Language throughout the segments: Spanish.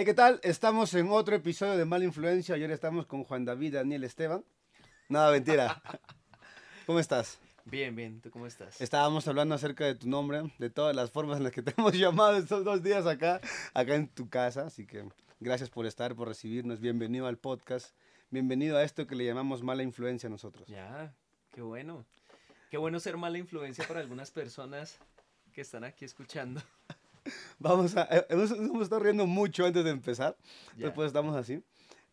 Hey, ¿qué tal? Estamos en otro episodio de Mala Influencia. Ayer estamos con Juan David, Daniel Esteban. Nada, mentira. ¿Cómo estás? Bien, bien. ¿Tú cómo estás? Estábamos hablando acerca de tu nombre, de todas las formas en las que te hemos llamado estos dos días acá, acá en tu casa. Así que gracias por estar, por recibirnos. Bienvenido al podcast. Bienvenido a esto que le llamamos Mala Influencia a nosotros. Ya, qué bueno. Qué bueno ser mala influencia para algunas personas que están aquí escuchando. Vamos a, eh, hemos, hemos estado riendo mucho antes de empezar, Ya. después estamos así,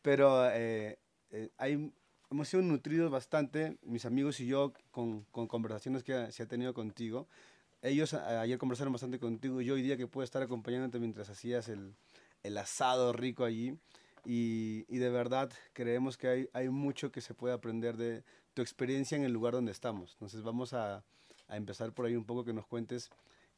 pero eh, eh, hay, hemos sido nutridos bastante, mis amigos y yo, con, con conversaciones que se ha tenido contigo. Ellos a- ayer conversaron bastante contigo, yo hoy día que puedo estar acompañándote mientras hacías el, el asado rico allí. Y, y de verdad creemos que hay, hay mucho que se puede aprender de tu experiencia en el lugar donde estamos. Entonces vamos a, a empezar por ahí un poco que nos cuentes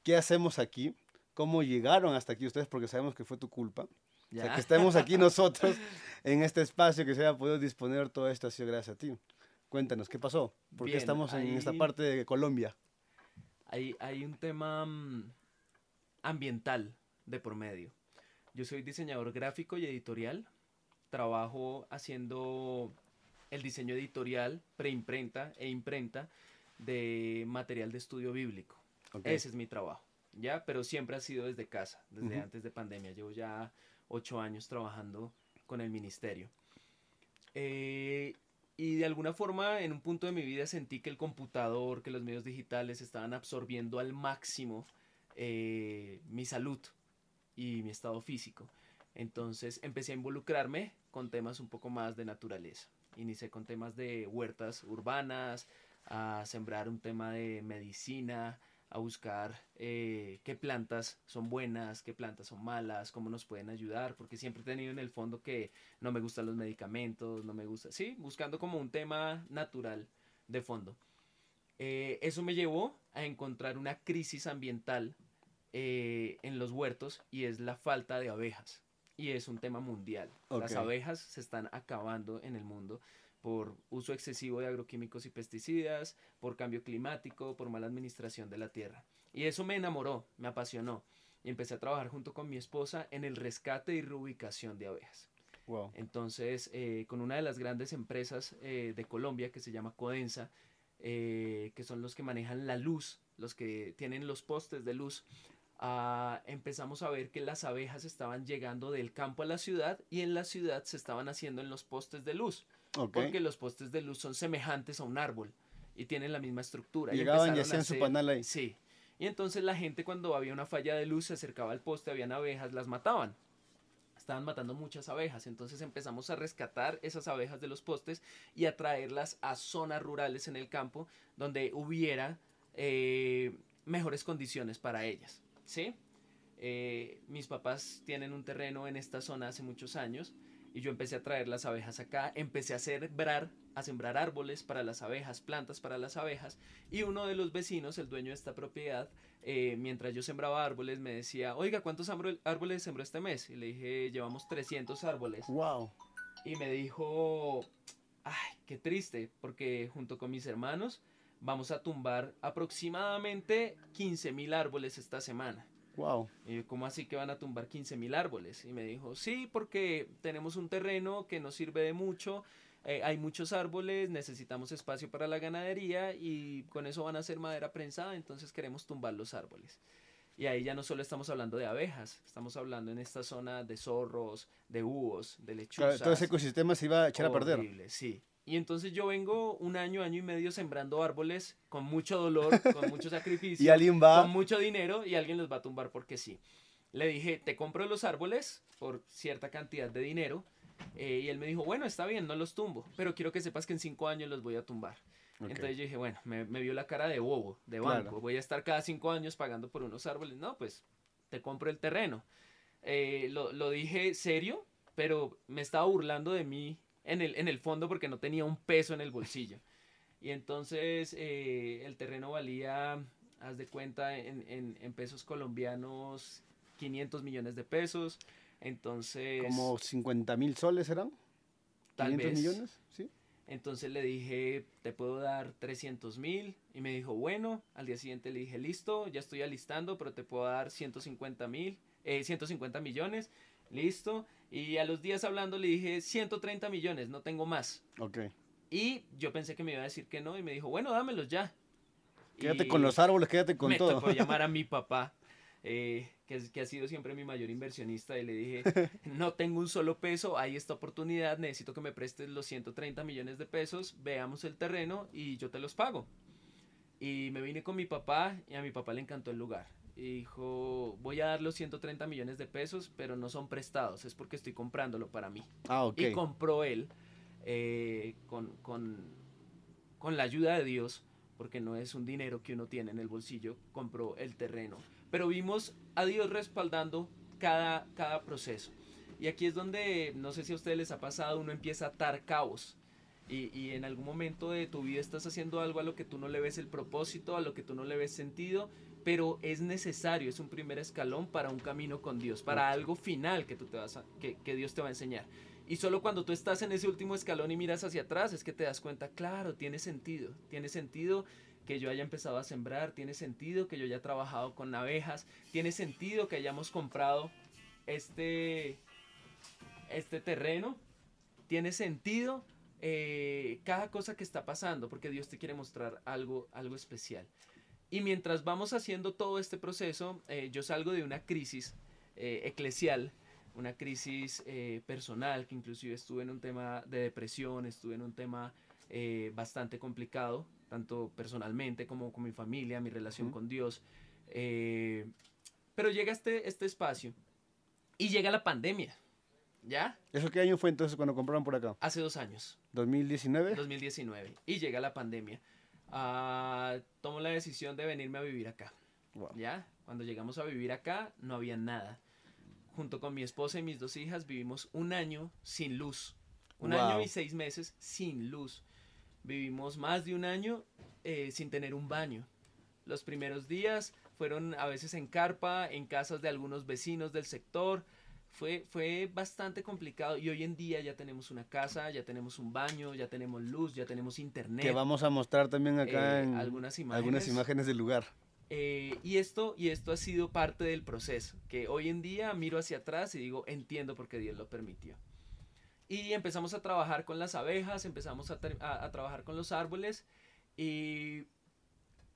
qué hacemos aquí, cómo llegaron hasta aquí ustedes, porque sabemos que fue tu culpa. O sea, Ya. que estemos aquí nosotros en este espacio, que se haya podido disponer todo esto ha sido gracias a ti. Cuéntanos, ¿qué pasó? ¿Por qué estamos en esta parte de Colombia? Hay, hay un tema mm, ambiental de por medio. Yo soy diseñador gráfico y editorial. Trabajo haciendo el diseño editorial, preimprenta e imprenta de material de estudio bíblico. Ese es mi trabajo, ¿ya? Pero siempre ha sido desde casa, desde antes de pandemia. Llevo ya ocho años trabajando con el ministerio. Eh, y de alguna forma, en un punto de mi vida sentí que el computador, que los medios digitales estaban absorbiendo al máximo eh, mi salud y mi estado físico. Entonces empecé a involucrarme con temas un poco más de naturaleza. Inicié con temas de huertas urbanas, a sembrar un tema de medicina, a buscar eh, qué plantas son buenas, qué plantas son malas, cómo nos pueden ayudar, porque siempre he tenido en el fondo que no me gustan los medicamentos, no me gusta, sí, buscando como un tema natural de fondo. Eh, eso me llevó a encontrar una crisis ambiental eh, en los huertos y es la falta de abejas. Y es un tema mundial. Las Ok. abejas se están acabando en el mundo por uso excesivo de agroquímicos y pesticidas, por cambio climático, por mala administración de la tierra. Y eso me enamoró, me apasionó. Y empecé a trabajar junto con mi esposa en el rescate y reubicación de abejas. Wow. Entonces, eh, con una de las grandes empresas eh, de Colombia que se llama Codensa, eh, que son los que manejan la luz, los que tienen los postes de luz, ah, empezamos a ver que las abejas estaban llegando del campo a la ciudad y en la ciudad se estaban haciendo en los postes de luz, Ok. porque los postes de luz son semejantes a un árbol y tienen la misma estructura. Llegaban y hacían su panal ahí. Sí. Y entonces la gente cuando había una falla de luz se acercaba al poste, habían abejas, las mataban. Estaban matando muchas abejas, entonces empezamos a rescatar esas abejas de los postes y a traerlas a zonas rurales en el campo donde hubiera eh, mejores condiciones para ellas. ¿sí? Eh, mis papás tienen un terreno en esta zona hace muchos años y yo empecé a traer las abejas acá, empecé a sembrar, a sembrar árboles para las abejas, plantas para las abejas y uno de los vecinos, el dueño de esta propiedad, eh, mientras yo sembraba árboles me decía, oiga, ¿cuántos árbol- árboles sembró este mes? Y le dije, llevamos 300 árboles. Wow. Y me dijo, ay, qué triste, porque junto con mis hermanos vamos a tumbar aproximadamente 15 mil árboles esta semana. Wow. Y yo, ¿cómo así que van a tumbar 15 mil árboles? Y me dijo, sí, porque tenemos un terreno que nos sirve de mucho, eh, hay muchos árboles, necesitamos espacio para la ganadería y con eso van a hacer madera prensada, entonces queremos tumbar los árboles. Y ahí ya no solo estamos hablando de abejas, estamos hablando en esta zona de zorros, de búhos, de Claro, lechuzas. todo ese ecosistema se iba a echar a perder. Sí. Y entonces yo vengo un año, año y medio sembrando árboles con mucho dolor, con mucho sacrificio, Y alguien va. con mucho dinero y alguien los va a tumbar porque sí. Le dije, te compro los árboles por cierta cantidad de dinero. eh, y él me dijo, bueno, está bien, no los tumbo, pero quiero que sepas que en cinco años los voy a tumbar. Ok. Entonces yo dije, bueno, me, me vio la cara de bobo, de Claro. banco. Voy a estar cada cinco años pagando por unos árboles. No, pues te compro el terreno. Eh, lo, lo dije serio, pero me estaba burlando de mí en el, en el fondo porque no tenía un peso en el bolsillo. Y entonces eh, el terreno valía, haz de cuenta, en, en- en pesos colombianos, 500 millones de pesos. Entonces, Como 50 mil soles eran. tal 500 vez. millones. Sí. Entonces le dije, te puedo dar 300 mil. Y me dijo, bueno. Al día siguiente le dije, listo, ya estoy alistando, pero te puedo dar 150 mil, eh, 150 millones. Listo. Y a los días hablando le dije 130 millones, no tengo más. Ok. Y yo pensé que me iba a decir que no y me dijo, bueno, dámelos ya. Quédate con los árboles, quédate con me todo. tocó llamar a mi papá, eh, que, que ha sido siempre mi mayor inversionista, y le dije, no tengo un solo peso, hay esta oportunidad, necesito que me prestes los 130 millones de pesos, veamos el terreno y yo te los pago. Y me vine con mi papá y a mi papá le encantó el lugar. Y dijo, voy a dar los 130 millones de pesos, pero no son prestados, es porque estoy comprándolo para mí. Ah, ok. Y compró él eh, con, con, con la ayuda de Dios, porque no es un dinero que uno tiene en el bolsillo, compró el terreno. Pero vimos a Dios respaldando cada, cada proceso. Y aquí es donde, no sé si a ustedes les ha pasado, uno empieza a atar cabos. Y, y en algún momento de tu vida estás haciendo algo a lo que tú no le ves el propósito, a lo que tú no le ves sentido, pero es necesario, es un primer escalón para un camino con Dios, para algo final que, tú te vas a- que, que Dios te va a enseñar. Y solo cuando tú estás en ese último escalón y miras hacia atrás es que te das cuenta, claro, tiene sentido, tiene sentido que yo haya empezado a sembrar, tiene sentido que yo haya trabajado con abejas, tiene sentido que hayamos comprado este, este terreno, tiene sentido eh, cada cosa que está pasando, porque Dios te quiere mostrar algo, algo especial. Y mientras vamos haciendo todo este proceso, eh, yo salgo de una crisis eh, eclesial, una crisis eh, personal, que inclusive estuve en un tema de depresión, estuve en un tema eh, bastante complicado, tanto personalmente como con mi familia, mi relación Ujú. con Dios. eh, pero llega este, este espacio y llega la pandemia, ¿ya? ¿Eso qué año fue entonces cuando compraron por acá? Hace dos años. ¿2019? 2019 y llega la pandemia. Ah, tomo la decisión de venirme a vivir acá. Wow. ¿Ya? Cuando llegamos a vivir acá no había nada. Junto con mi esposa y mis dos hijas vivimos un año sin luz. Un Wow. año y seis meses sin luz. Vivimos más de un año eh, sin tener un baño. Los primeros días fueron a veces en carpa, en casas de algunos vecinos del sector. Fue, fue bastante complicado y hoy en día ya tenemos una casa, ya tenemos un baño, ya tenemos luz, ya tenemos internet. Que vamos a mostrar también acá eh, en algunas imágenes. algunas imágenes del lugar. Eh, y, esto, y esto ha sido parte del proceso, que hoy en día miro hacia atrás y digo, entiendo por qué Dios lo permitió. Y empezamos a trabajar con las abejas, empezamos a, a- a trabajar con los árboles y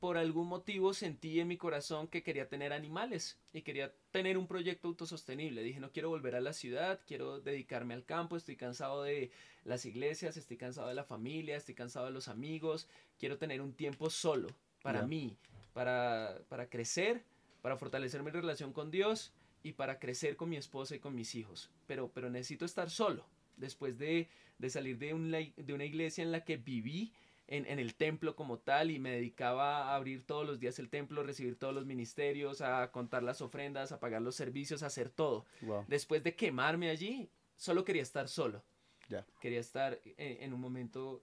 por algún motivo sentí en mi corazón que quería tener animales y quería tener un proyecto autosostenible. Dije, no quiero volver a la ciudad, quiero dedicarme al campo, estoy cansado de las iglesias, estoy cansado de la familia, estoy cansado de los amigos, quiero tener un tiempo solo para mí, para, para crecer, para fortalecer mi relación con Dios y para crecer con mi esposa y con mis hijos. Pero, pero necesito estar solo. Después de, de salir de una, de una iglesia en la que viví en, en el templo como tal y me dedicaba a abrir todos los días el templo, a recibir todos los ministerios, a contar las ofrendas, a pagar los servicios, a hacer todo. Wow. Después de quemarme allí, solo quería estar solo. Ya. Quería estar en, en un momento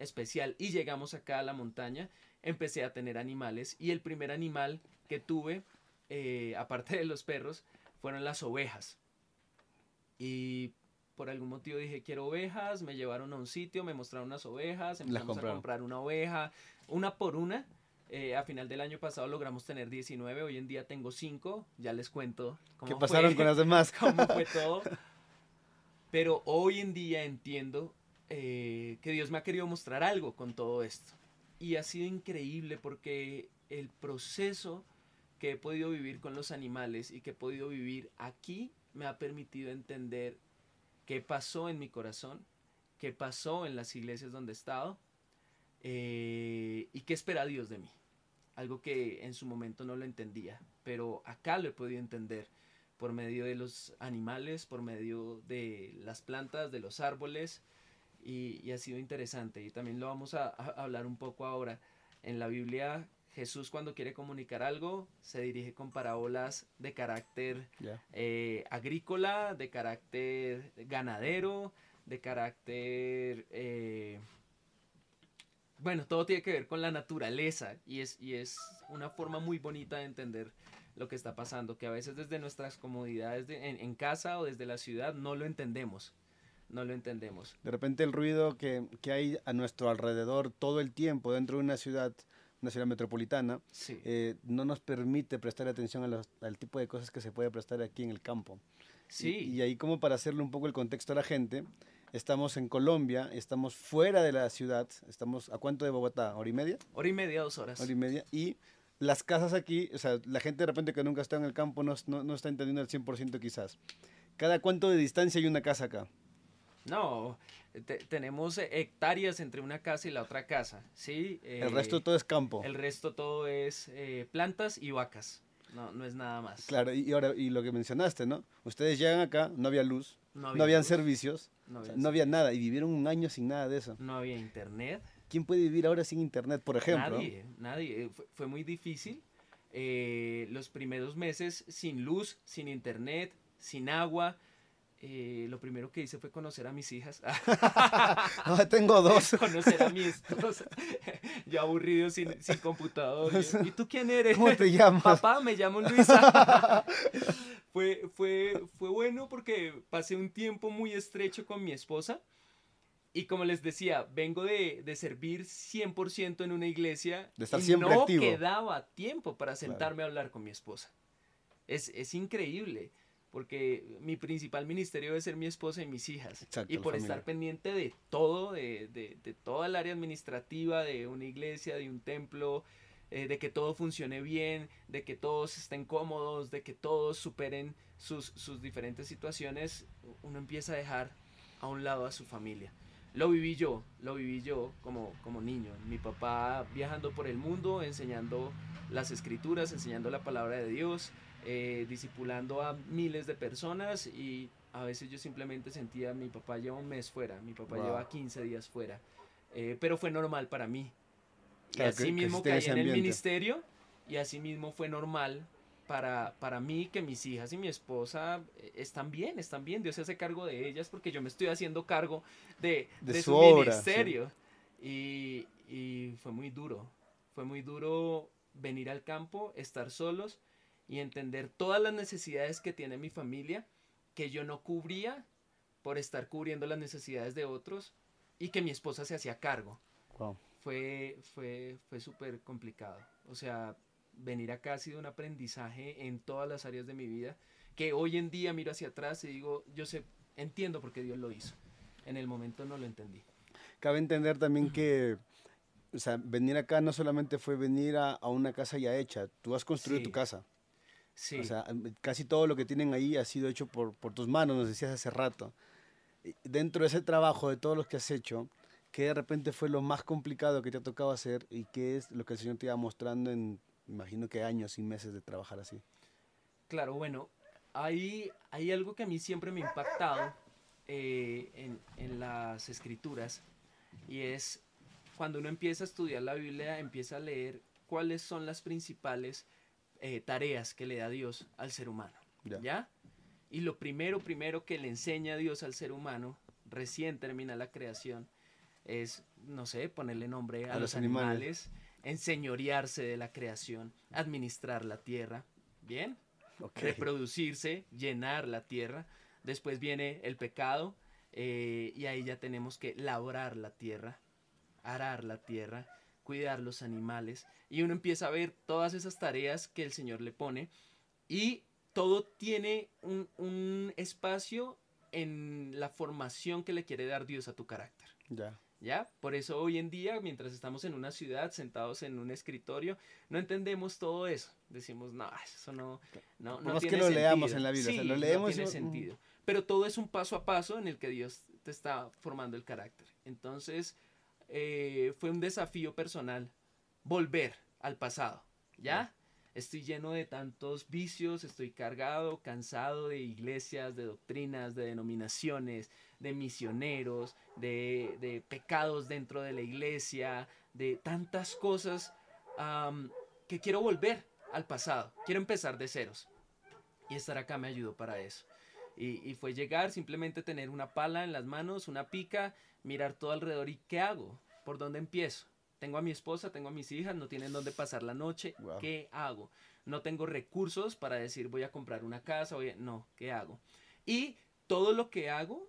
especial. Y llegamos acá a la montaña, empecé a tener animales y el primer animal que tuve, eh, aparte de los perros, fueron las ovejas. Y por algún motivo dije, quiero ovejas, me llevaron a un sitio, me mostraron unas ovejas, empezamos a comprar una oveja, una por una. Eh, a final del año pasado logramos tener 19, hoy en día tengo 5, ya les cuento cómo ¿Qué fue pasaron con las demás? cómo fue todo. Pero hoy en día entiendo eh, que Dios me ha querido mostrar algo con todo esto. Y ha sido increíble porque el proceso que he podido vivir con los animales y que he podido vivir aquí me ha permitido entender qué pasó en mi corazón, qué pasó en las iglesias donde he estado eh, y qué espera Dios de mí. Algo que en su momento no lo entendía, pero acá lo he podido entender por medio de los animales, por medio de las plantas, de los árboles, y, ha sido interesante. Y también lo vamos a hablar un poco ahora. En la Biblia, Jesús cuando quiere comunicar algo, se dirige con parábolas de carácter eh, agrícola, de carácter ganadero, de carácter... eh, bueno, todo tiene que ver con la naturaleza y es, y es una forma muy bonita de entender lo que está pasando, que a veces desde nuestras comodidades de- en, en casa o desde la ciudad no lo entendemos, no lo entendemos. De repente el ruido que, que hay a nuestro alrededor todo el tiempo dentro de una ciudad, una ciudad metropolitana, Sí, eh, no nos permite prestar atención a los- al tipo de cosas que se puede prestar aquí en el campo. Sí. Y, y ahí como para hacerle un poco el contexto a la gente, estamos en Colombia, estamos fuera de la ciudad, estamos a cuánto de Bogotá, hora y media, Hora y media, dos horas. hora y media, y las casas aquí, o sea, la gente de repente que nunca está en el campo no, no, no está entendiendo al 100% quizás. ¿Cada cuánto de distancia hay una casa acá? No, te- tenemos eh, hectáreas entre una casa y la otra casa, ¿sí? el Eh, resto todo es campo. El resto todo es eh, plantas y vacas. No, no es nada más. Claro, y, ahora, y lo que mencionaste, ¿no? Ustedes llegan acá, no había luz, No no, habían luz, servicios, No o sea, había, no había nada, y vivieron un año sin nada de eso. no había internet. ¿Quién puede vivir ahora sin internet, por ejemplo? Nadie, nadie. Eh, Fue, fue muy difícil. eh, los primeros meses sin luz, sin internet, sin agua. Eh, lo primero que hice fue conocer a mis hijas. Ah, tengo dos. conocer a mi esposa. ya aburrido sin, sin computador. Yo, ¿Y tú quién eres? ¿Cómo te llamas? Papá, me llamo Luisa. fue, fue, fue bueno porque pasé un tiempo muy estrecho con mi esposa. Y como les decía, vengo de, de servir 100% en una iglesia. De estar y siempre no activo. quedaba tiempo para sentarme a hablar con mi esposa. Es, es increíble. Porque mi principal ministerio debe ser mi esposa y mis hijas. Exacto, y por estar pendiente de todo, de, de, de toda el área administrativa, de una iglesia, de un templo, eh, de que todo funcione bien, de que todos estén cómodos, de que todos superen sus, sus diferentes situaciones, uno empieza a dejar a un lado a su familia. Lo viví yo, lo viví yo como, como niño. Mi papá viajando por el mundo, enseñando las escrituras, enseñando la palabra de Dios, eh, discipulando a miles de personas y a veces yo simplemente sentía, mi papá lleva un mes fuera, mi papá Wow. lleva 15 días fuera, Eh, pero fue normal para mí. Y Claro, así que mismo caí en el ministerio y así mismo fue normal para, para mí que mis hijas y mi esposa eh, están bien, están bien, Dios se hace cargo de ellas porque yo me estoy haciendo cargo de, De de su su, obra, sí. ministerio. Y, y fue muy duro, fue muy duro venir al campo, estar solos y entender todas las necesidades que tiene mi familia que yo no cubría por estar cubriendo las necesidades de otros y que mi esposa se hacía cargo Wow. fue, fue, fue súper complicado. O sea, venir acá ha sido un aprendizaje en todas las áreas de mi vida, que hoy en día miro hacia atrás y digo, yo sé, entiendo por qué Dios lo hizo. En el momento no lo entendí. Cabe entender también que, o sea, venir acá no solamente fue venir a, a una casa ya hecha, tú has construido Sí. tu casa. Sí, O sea, casi todo lo que tienen ahí ha sido hecho por, por tus manos, nos decías hace rato. Dentro de ese trabajo, de todos los que has hecho, ¿qué de repente fue lo más complicado que te ha tocado hacer y qué es lo que el Señor te iba mostrando en, imagino que años y meses de trabajar así? claro, bueno, hay, hay algo que a mí siempre me ha impactado eh, en, en las escrituras y es cuando uno empieza a estudiar la Biblia, empieza a leer cuáles son las principales eh, tareas que le da Dios al ser humano. Ya. ¿Ya? Y lo primero, primero que le enseña Dios al ser humano, recién termina la creación, es, no sé, ponerle nombre a, A los animales. animales, enseñorearse de la creación, administrar la tierra, ¿bien? Reproducirse, llenar la tierra. Después viene el pecado eh, y ahí ya tenemos que labrar la tierra, arar la tierra, cuidar los animales. Y uno empieza a ver todas esas tareas que el Señor le pone y todo tiene un, un espacio en la formación que le quiere dar Dios a tu carácter. Ya. ¿Ya? Por eso hoy en día, mientras estamos en una ciudad, sentados en un escritorio, no entendemos todo eso. Decimos, no, eso no, no, no más que tiene lo leamos sentido". en la Biblia, o sea, Sí, lo leemos no tiene "Mm". sentido. Pero todo es un paso a paso en el que Dios te está formando el carácter. Entonces, eh, fue un desafío personal volver al pasado, ¿ya? Estoy lleno de tantos vicios, estoy cargado, cansado de iglesias, de doctrinas, de denominaciones, de misioneros, de, de pecados dentro de la iglesia, de tantas cosas que quiero volver al pasado, quiero empezar de ceros. Y estar acá me ayudó para eso. Y, y fue llegar, simplemente tener una pala en las manos, una pica, mirar todo alrededor y ¿qué hago? ¿Por dónde empiezo? Tengo a mi esposa, tengo a mis hijas, no tienen dónde pasar la noche. Wow. ¿Qué hago? No tengo recursos para decir voy a comprar una casa, voy a- no, ¿qué hago? Y todo lo que hago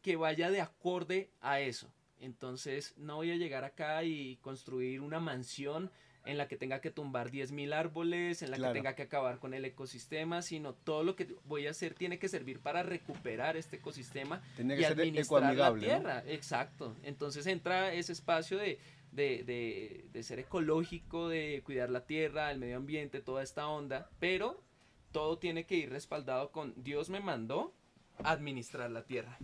que vaya de acorde a eso. Entonces no voy a llegar acá y construir una mansión en la que tenga que tumbar 10.000 árboles, en la Claro. que tenga que acabar con el ecosistema, sino todo lo que voy a hacer tiene que servir para recuperar este ecosistema Tenía y que ser administrar la tierra. Exacto. Entonces entra ese espacio de, de, de- de ser ecológico, de cuidar la tierra, el medio ambiente, toda esta onda, pero todo tiene que ir respaldado con Dios me mandó a administrar la tierra.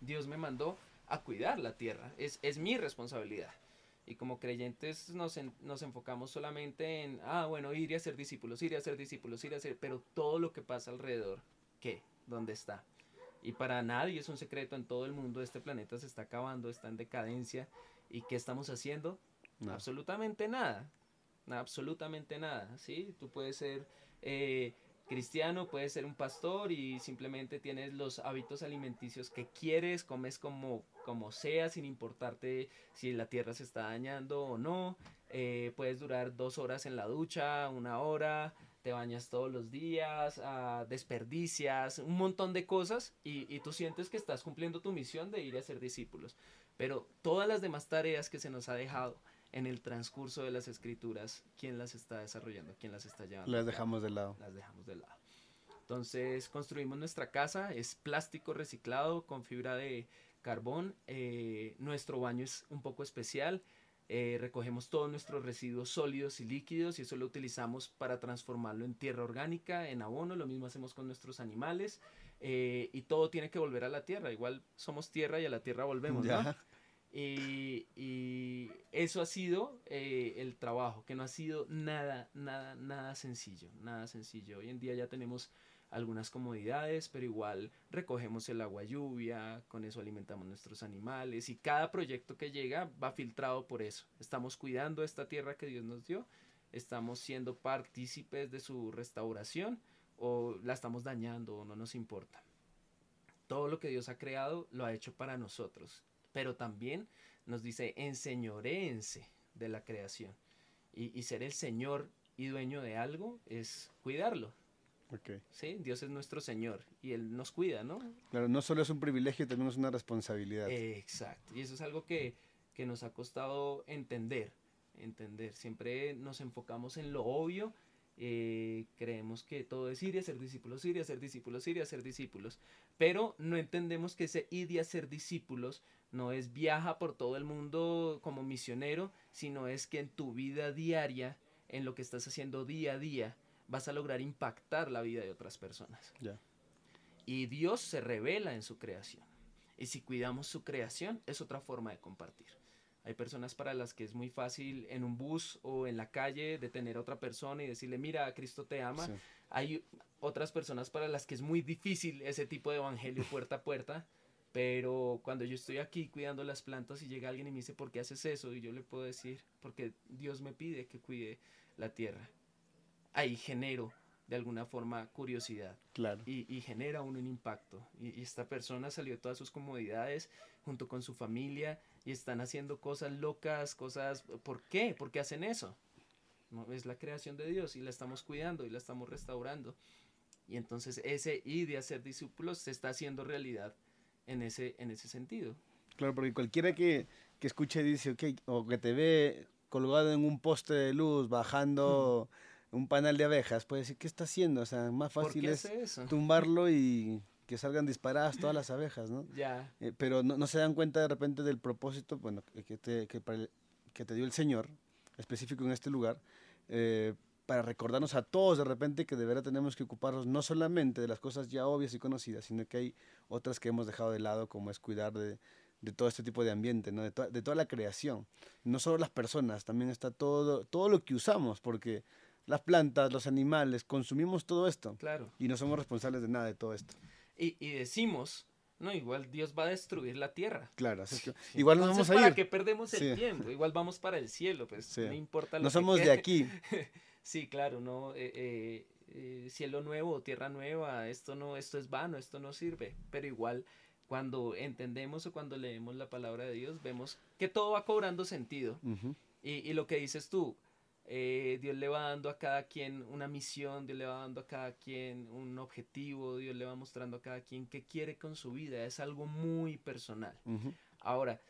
Dios me mandó a cuidar la tierra. Es, es mi responsabilidad. Y como creyentes nos, en- nos enfocamos solamente en, ah, bueno, ir y hacer discípulos, ir y hacer discípulos, ir y hacer, pero todo lo que pasa alrededor, ¿qué? ¿Dónde está? Y para nadie es un secreto, en todo el mundo este planeta se está acabando, está en decadencia. ¿Y qué estamos haciendo? No. Absolutamente nada. Absolutamente nada, ¿sí? Tú puedes ser eh, cristiano, puedes ser un pastor y simplemente tienes los hábitos alimenticios que quieres, comes como, como sea, sin importarte si la tierra se está dañando o no. Eh, puedes durar dos horas en la ducha, una hora, te bañas todos los días, ah, desperdicias, un montón de cosas y, y tú sientes que estás cumpliendo tu misión de ir a ser discípulos. Pero todas las demás tareas que se nos ha dejado en el transcurso de las escrituras, ¿quién las está desarrollando? ¿Quién las está llevando? Las dejamos de lado. las dejamos de lado. Entonces construimos nuestra casa, es plástico reciclado con fibra de carbón. eh, nuestro baño es un poco especial. eh, recogemos todos nuestros residuos sólidos y líquidos y eso lo utilizamos para transformarlo en tierra orgánica, en abono. Lo mismo hacemos con nuestros animales eh, y todo tiene que volver a la tierra. Igual somos tierra y a la tierra volvemos, ¿no? Y, y eso ha sido eh, el trabajo, que no ha sido nada, nada, nada sencillo, nada sencillo. Hoy en día ya tenemos algunas comodidades, pero igual recogemos el agua lluvia, con eso alimentamos nuestros animales y cada proyecto que llega va filtrado por eso. Estamos cuidando esta tierra que Dios nos dio, estamos siendo partícipes de su restauración o la estamos dañando o no nos importa. Todo lo que Dios ha creado lo ha hecho para nosotros, pero también nos dice enseñoréense de la creación. Y, y ser el Señor y dueño de algo es cuidarlo. Ok. ¿sí? Dios es nuestro Señor y Él nos cuida, ¿no? Claro, no solo es un privilegio, también es una responsabilidad. Exacto. Y eso es algo que, que nos ha costado entender. Entender. Siempre nos enfocamos en lo obvio. eh, creemos que todo es ir y hacer discípulos, ir y hacer discípulos, ir y hacer discípulos. Pero no entendemos que ese ir y hacer discípulos no es viaja por todo el mundo como misionero, sino es que en tu vida diaria, en lo que estás haciendo día a día, vas a lograr impactar la vida de otras personas. Y Dios se revela en su creación. Y si cuidamos su creación, es otra forma de compartir. Hay personas para las que es muy fácil en un bus o en la calle detener a otra persona y decirle, mira, Cristo te ama. Sí. Hay otras personas para las que es muy difícil ese tipo de evangelio puerta a puerta. Pero cuando yo estoy aquí cuidando las plantas y llega alguien y me dice, ¿por qué haces eso? Y yo le puedo decir, porque Dios me pide que cuide la tierra. Ahí genero de alguna forma curiosidad Claro. y, y genera uno un impacto. Y, y esta persona salió de todas sus comodidades junto con su familia y están haciendo cosas locas, cosas... ¿Por qué? ¿Por qué hacen eso? No, es la creación de Dios y la estamos cuidando y la estamos restaurando. Y entonces ese y de hacer discípulos se está haciendo realidad en ese, en ese sentido. Claro, porque cualquiera que, que escuche dice, ok, o que te ve colgado en un poste de luz bajando un panal de abejas, puede decir, ¿qué está haciendo? O sea, más ¿Por fácil es eso? tumbarlo y que salgan disparadas todas las abejas, ¿no? Ya, Eh, pero no, no se dan cuenta de repente del propósito bueno, que- que, te, que, para el- que te dio el Señor, específico en este lugar, eh, para recordarnos a todos de repente que de verdad tenemos que ocuparnos no solamente de las cosas ya obvias y conocidas, sino que hay otras que hemos dejado de lado, como es cuidar de, de todo este tipo de ambiente, ¿no? de, to- de toda la creación. No solo las personas, también está todo, todo lo que usamos, porque las plantas, los animales, consumimos todo esto claro. y no somos responsables de nada de todo esto. Y, y decimos, no, igual Dios va a destruir la tierra. Claro, que igual nos Entonces, vamos a ¿para ir. qué perdemos el Sí. tiempo? Igual vamos para el cielo, pues Sí. no importa lo No que somos de quede. aquí. Sí, claro, no, eh, eh, eh, cielo nuevo, tierra nueva, esto no, esto es vano, esto no sirve. Pero igual, cuando entendemos o cuando leemos la palabra de Dios, vemos que todo va cobrando sentido. Y, y lo que dices tú, eh, Dios le va dando a cada quien una misión, Dios le va dando a cada quien un objetivo, Dios le va mostrando a cada quien qué quiere con su vida. Es algo muy personal. Ahora,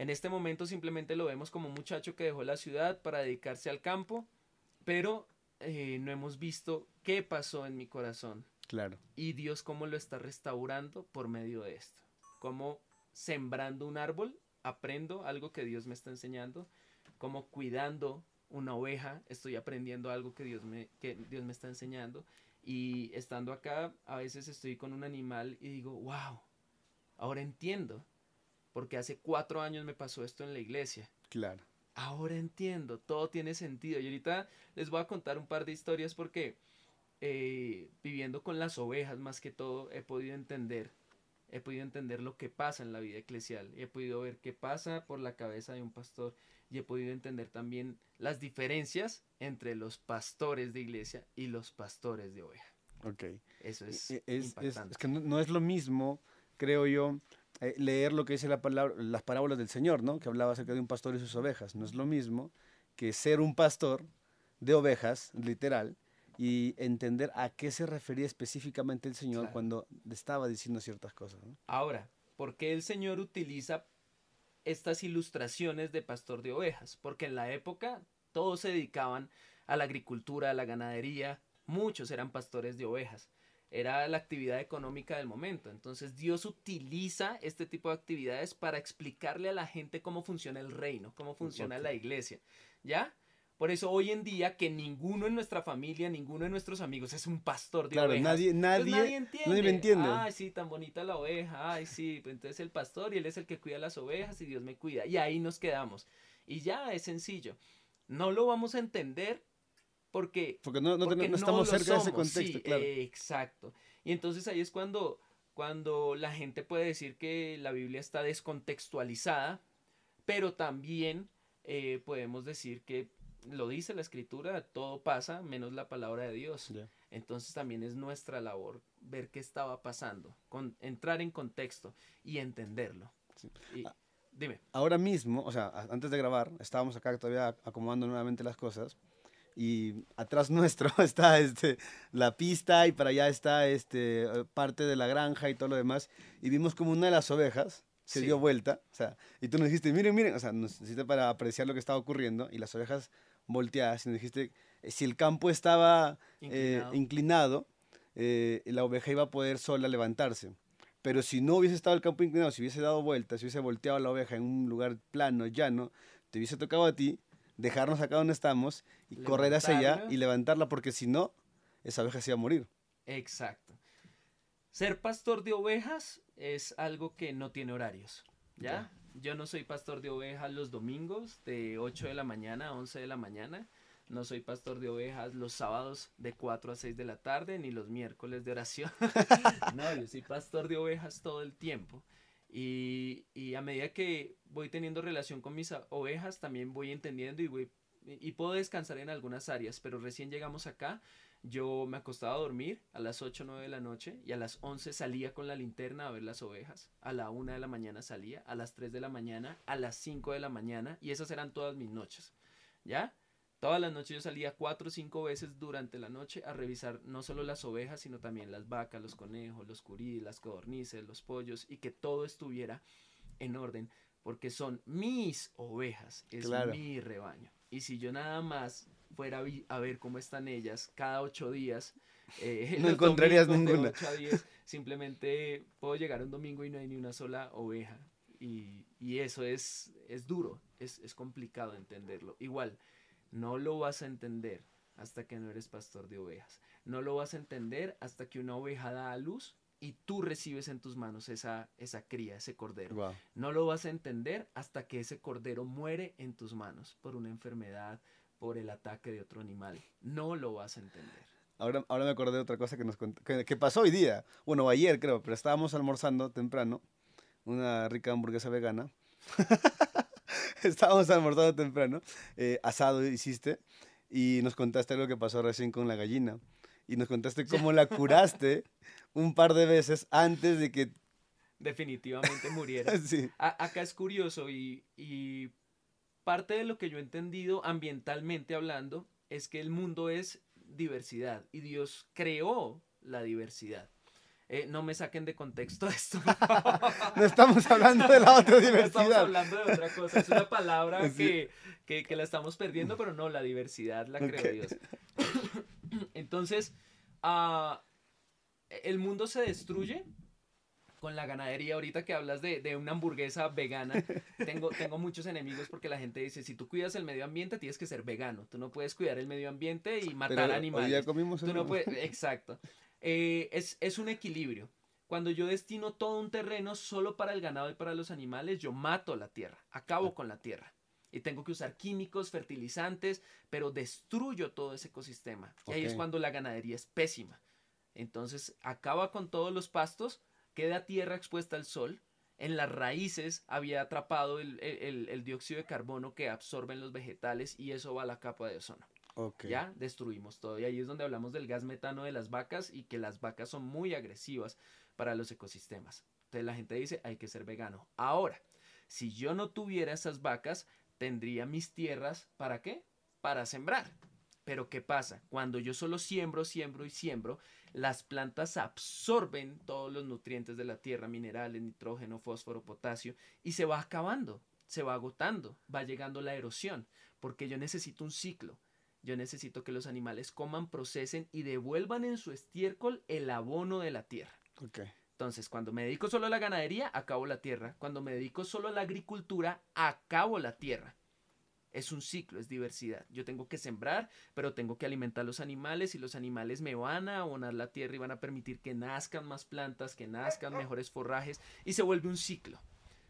En este momento simplemente lo vemos como un muchacho que dejó la ciudad para dedicarse al campo, pero eh, no hemos visto qué pasó en mi corazón. Claro. Y Dios cómo lo está restaurando por medio de esto. Como sembrando un árbol, aprendo algo que Dios me está enseñando. Como cuidando una oveja, estoy aprendiendo algo que Dios me, que Dios me está enseñando. Y estando acá, a veces estoy con un animal y digo, wow, ahora entiendo. Porque hace cuatro años me pasó esto en la iglesia. Claro. Ahora entiendo, todo tiene sentido. Y ahorita les voy a contar un par de historias porque eh, viviendo con las ovejas más que todo he podido entender, he podido entender lo que pasa en la vida eclesial. He podido ver qué pasa por la cabeza de un pastor y he podido entender también las diferencias entre los pastores de iglesia y los pastores de oveja. Ok. Eso es, E- es, es- impactante. es que no, no es lo mismo, creo yo, eh, leer lo que dice la palabra, las parábolas del Señor, ¿no? Que hablaba acerca de un pastor y sus ovejas. No es lo mismo que ser un pastor de ovejas, literal, y entender a qué se refería específicamente el Señor Claro. cuando estaba diciendo ciertas cosas. ¿no? Ahora, ¿por qué el Señor utiliza estas ilustraciones de pastor de ovejas? Porque en la época todos se dedicaban a la agricultura, a la ganadería, muchos eran pastores de ovejas. Era la actividad económica del momento. Entonces Dios utiliza este tipo de actividades para explicarle a la gente cómo funciona el reino, cómo funciona la iglesia. ¿Ya? Por eso hoy en día que ninguno en nuestra familia, ninguno de nuestros amigos es un pastor de Claro, ovejas. nadie, Pues nadie, nadie entiende. nadie me entiende. Ay, sí, tan bonita la oveja. Ay, sí, pues entonces el pastor y él es el que cuida las ovejas y Dios me cuida. Y ahí nos quedamos. Y ya es sencillo. No lo vamos a entender porque, porque no, no, porque no estamos cerca de ese contexto, Sí, claro. exacto. Y entonces ahí es cuando, cuando la gente puede decir que la Biblia está descontextualizada, pero también eh, podemos decir que lo dice la escritura, todo pasa menos la palabra de Dios. Entonces también es nuestra labor ver qué estaba pasando, con, entrar en contexto y entenderlo. Sí. Y- Ah. dime. ahora mismo, o sea, antes de grabar, estábamos acá todavía acomodando nuevamente las cosas y atrás nuestro está este, la pista y para allá está este, parte de la granja y todo lo demás y vimos como una de las ovejas se Sí. dio vuelta, o sea, y tú nos dijiste, miren, miren, o sea, nos necesité para apreciar lo que estaba ocurriendo y las ovejas volteadas y nos dijiste, eh, si el campo estaba eh, Inclinado. eh, la oveja iba a poder sola levantarse. Pero si no hubiese estado el campo inclinado, si hubiese dado vueltas, si hubiese volteado la oveja en un lugar plano, llano, te hubiese tocado a ti dejarnos acá donde estamos y correr hacia allá y levantarla, porque si no, esa oveja se iba a morir. Exacto. Ser pastor de ovejas es algo que no tiene horarios. ¿Ya? Yo no soy pastor de ovejas los domingos de 8 de la mañana a 11 de la mañana. No soy pastor de ovejas los sábados de 4 a 6 de la tarde, ni los miércoles de oración. no, yo soy pastor de ovejas todo el tiempo. Y, y a medida que voy teniendo relación con mis ovejas, también voy entendiendo y, voy, y puedo descansar en algunas áreas. Pero recién llegamos acá, yo me acostaba a dormir a las 8 o 9 de la noche y a las 11 salía con la linterna a ver las ovejas. A la 1 de la mañana salía, a las 3 de la mañana, a las 5 de la mañana y esas eran todas mis noches. ¿Ya? Todas las noches yo salía cuatro o cinco veces durante la noche a revisar no solo las ovejas, sino también las vacas, los conejos, los curí, las codornices, los pollos y que todo estuviera en orden, porque son mis ovejas, es Claro. mi rebaño. Y si yo nada más fuera a ver cómo están ellas cada ocho días, eh, No encontrarías ninguna. a diez, simplemente puedo llegar un domingo y no hay ni una sola oveja. Y, y eso es, es duro, es, es complicado entenderlo. Igual, no lo vas a entender hasta que no eres pastor de ovejas. No lo vas a entender hasta que una oveja da a luz y tú recibes en tus manos esa, esa cría, ese cordero. Wow. No lo vas a entender hasta que ese cordero muere en tus manos por una enfermedad, por el ataque de otro animal. No lo vas a entender. Ahora, ahora me acordé de otra cosa que, nos que, que pasó hoy día. Bueno, ayer creo, pero estábamos almorzando temprano. Una rica hamburguesa vegana. estábamos almorzando temprano. eh, asado hiciste. Y nos contaste algo que pasó recién con la gallina. Y nos contaste cómo la curaste un par de veces antes de que... Definitivamente muriera. sí. A- acá es curioso y, y parte de lo que yo he entendido ambientalmente hablando es que el mundo es diversidad y Dios creó la diversidad. Eh, no me saquen de contexto esto. no estamos hablando de la otra diversidad. estamos hablando de otra cosa. Es una palabra que, que, que, la estamos perdiendo, pero no, la diversidad la creó Dios. Entonces, uh, el mundo se destruye con la ganadería. Ahorita que hablas de, de, una hamburguesa vegana, tengo, tengo muchos enemigos porque la gente dice, si tú cuidas el medio ambiente, tienes que ser vegano. Tú no puedes cuidar el medio ambiente y matar Pero animales. ya comimos tú no puedes, Exacto. Eh, es, es un equilibrio. Cuando yo destino todo un terreno solo para el ganado y para los animales, yo mato la tierra, acabo con la tierra. Y tengo que usar químicos, fertilizantes, pero destruyo todo ese ecosistema. Y ahí es cuando la ganadería es pésima. Entonces acaba con todos los pastos, queda tierra expuesta al sol. En las raíces había atrapado el, el, el dióxido de carbono que absorben los vegetales y eso va a la capa de ozono. Ya destruimos todo. Y ahí es donde hablamos del gas metano de las vacas y que las vacas son muy agresivas para los ecosistemas. Entonces la gente dice, hay que ser vegano. Ahora, si yo no tuviera esas vacas, tendría mis tierras, ¿para qué? Para sembrar. Pero ¿qué pasa? Cuando yo solo siembro, siembro y siembro, las plantas absorben todos los nutrientes de la tierra, minerales, nitrógeno, fósforo, potasio, y se va acabando, se va agotando, va llegando la erosión, porque yo necesito un ciclo. Yo necesito que los animales coman, procesen y devuelvan en su estiércol el abono de la tierra. Entonces, cuando me dedico solo a la ganadería, acabo la tierra. Cuando me dedico solo a la agricultura, acabo la tierra. Es un ciclo, es diversidad. Yo tengo que sembrar, pero tengo que alimentar a los animales y los animales me van a abonar la tierra y van a permitir que nazcan más plantas, que nazcan mejores forrajes y se vuelve un ciclo.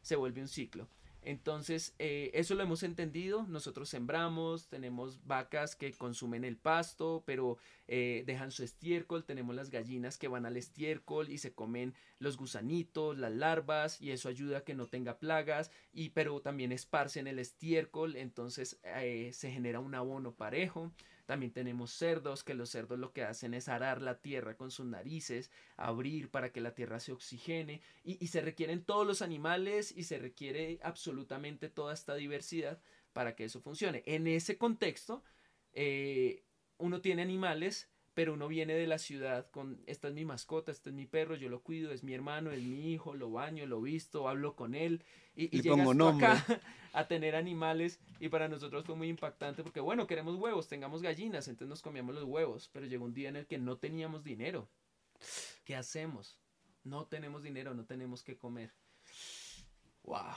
Se vuelve un ciclo. Entonces, eh, eso lo hemos entendido. Nosotros sembramos, tenemos vacas que consumen el pasto, pero eh, dejan su estiércol. Tenemos las gallinas que van al estiércol y se comen los gusanitos, las larvas, y eso ayuda a que no tenga plagas. Y pero también esparcen el estiércol, entonces eh, se genera un abono parejo. También tenemos cerdos, que los cerdos lo que hacen es arar la tierra con sus narices, abrir para que la tierra se oxigene y, se requieren todos los animales y se requiere absolutamente toda esta diversidad para que eso funcione. En ese contexto, eh, uno tiene animales pero uno viene de la ciudad con, esta es mi mascota, este es mi perro, yo lo cuido, es mi hermano, es mi hijo, lo baño, lo visto, hablo con él y, y, llegas acá a tener animales y para nosotros fue muy impactante porque bueno, queremos huevos, tengamos gallinas, entonces nos comíamos los huevos, pero llegó un día en el que no teníamos dinero. ¿Qué hacemos? No tenemos dinero, no tenemos que comer. Wow.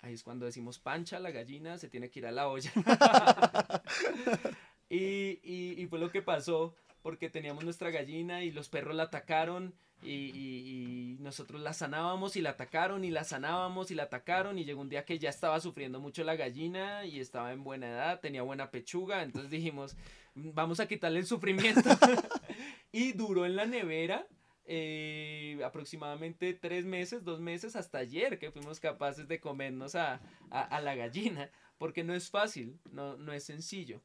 Ahí es cuando decimos pancha, la gallina se tiene que ir a la olla. Y, y, fue lo que pasó, porque teníamos nuestra gallina y los perros la atacaron y, nosotros la sanábamos y la atacaron y la sanábamos y la atacaron y llegó un día que ya estaba sufriendo mucho la gallina y estaba en buena edad, tenía buena pechuga, entonces dijimos, vamos a quitarle el sufrimiento. y duró en la nevera. Eh, aproximadamente tres meses, dos meses, hasta ayer que fuimos capaces de comernos a, a, la gallina, porque no es fácil, no, no es sencillo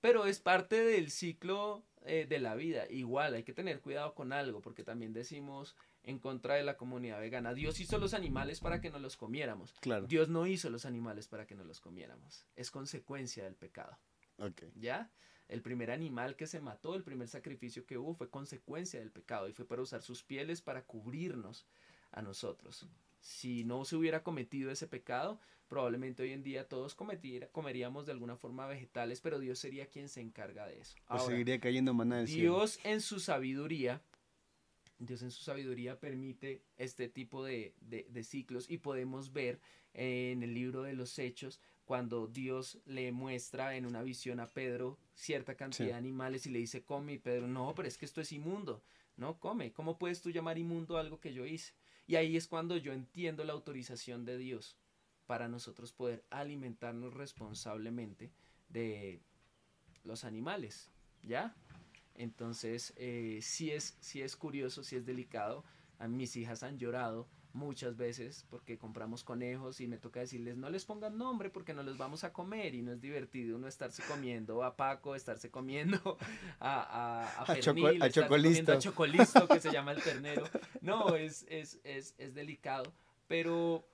pero es parte del ciclo eh, de la vida. Igual hay que tener cuidado con algo, porque también decimos en contra de la comunidad vegana. Dios hizo los animales para que no los comiéramos. Claro. Dios no hizo los animales para que no los comiéramos. Es consecuencia del pecado. Okay. ¿Ya? El primer animal que se mató, el primer sacrificio que hubo fue consecuencia del pecado y fue para usar sus pieles para cubrirnos a nosotros. Si no se hubiera cometido ese pecado, probablemente hoy en día todos comeríamos de alguna forma vegetales, pero Dios sería quien se encarga de eso. Pues seguiría cayendo maná del Dios en su sabiduría, Dios en su sabiduría permite este tipo de, ciclos y podemos ver en el libro de los Hechos cuando Dios le muestra en una visión a Pedro cierta cantidad de animales y le dice come y Pedro no, pero es que esto es inmundo, no come, ¿cómo puedes tú llamar inmundo algo que yo hice? Y ahí es cuando yo entiendo la autorización de Dios para nosotros poder alimentarnos responsablemente de los animales, ¿ya? Entonces, eh, sí, es, sí es curioso, sí es delicado. A mis hijas han llorado muchas veces porque compramos conejos y me toca decirles no les pongan nombre porque no los vamos a comer y no es divertido uno estarse comiendo a Paco, estarse comiendo a, a, a, Pernil, a Chocolisto. a Chocolisto que se llama el ternero. No, es, es, es, es delicado, pero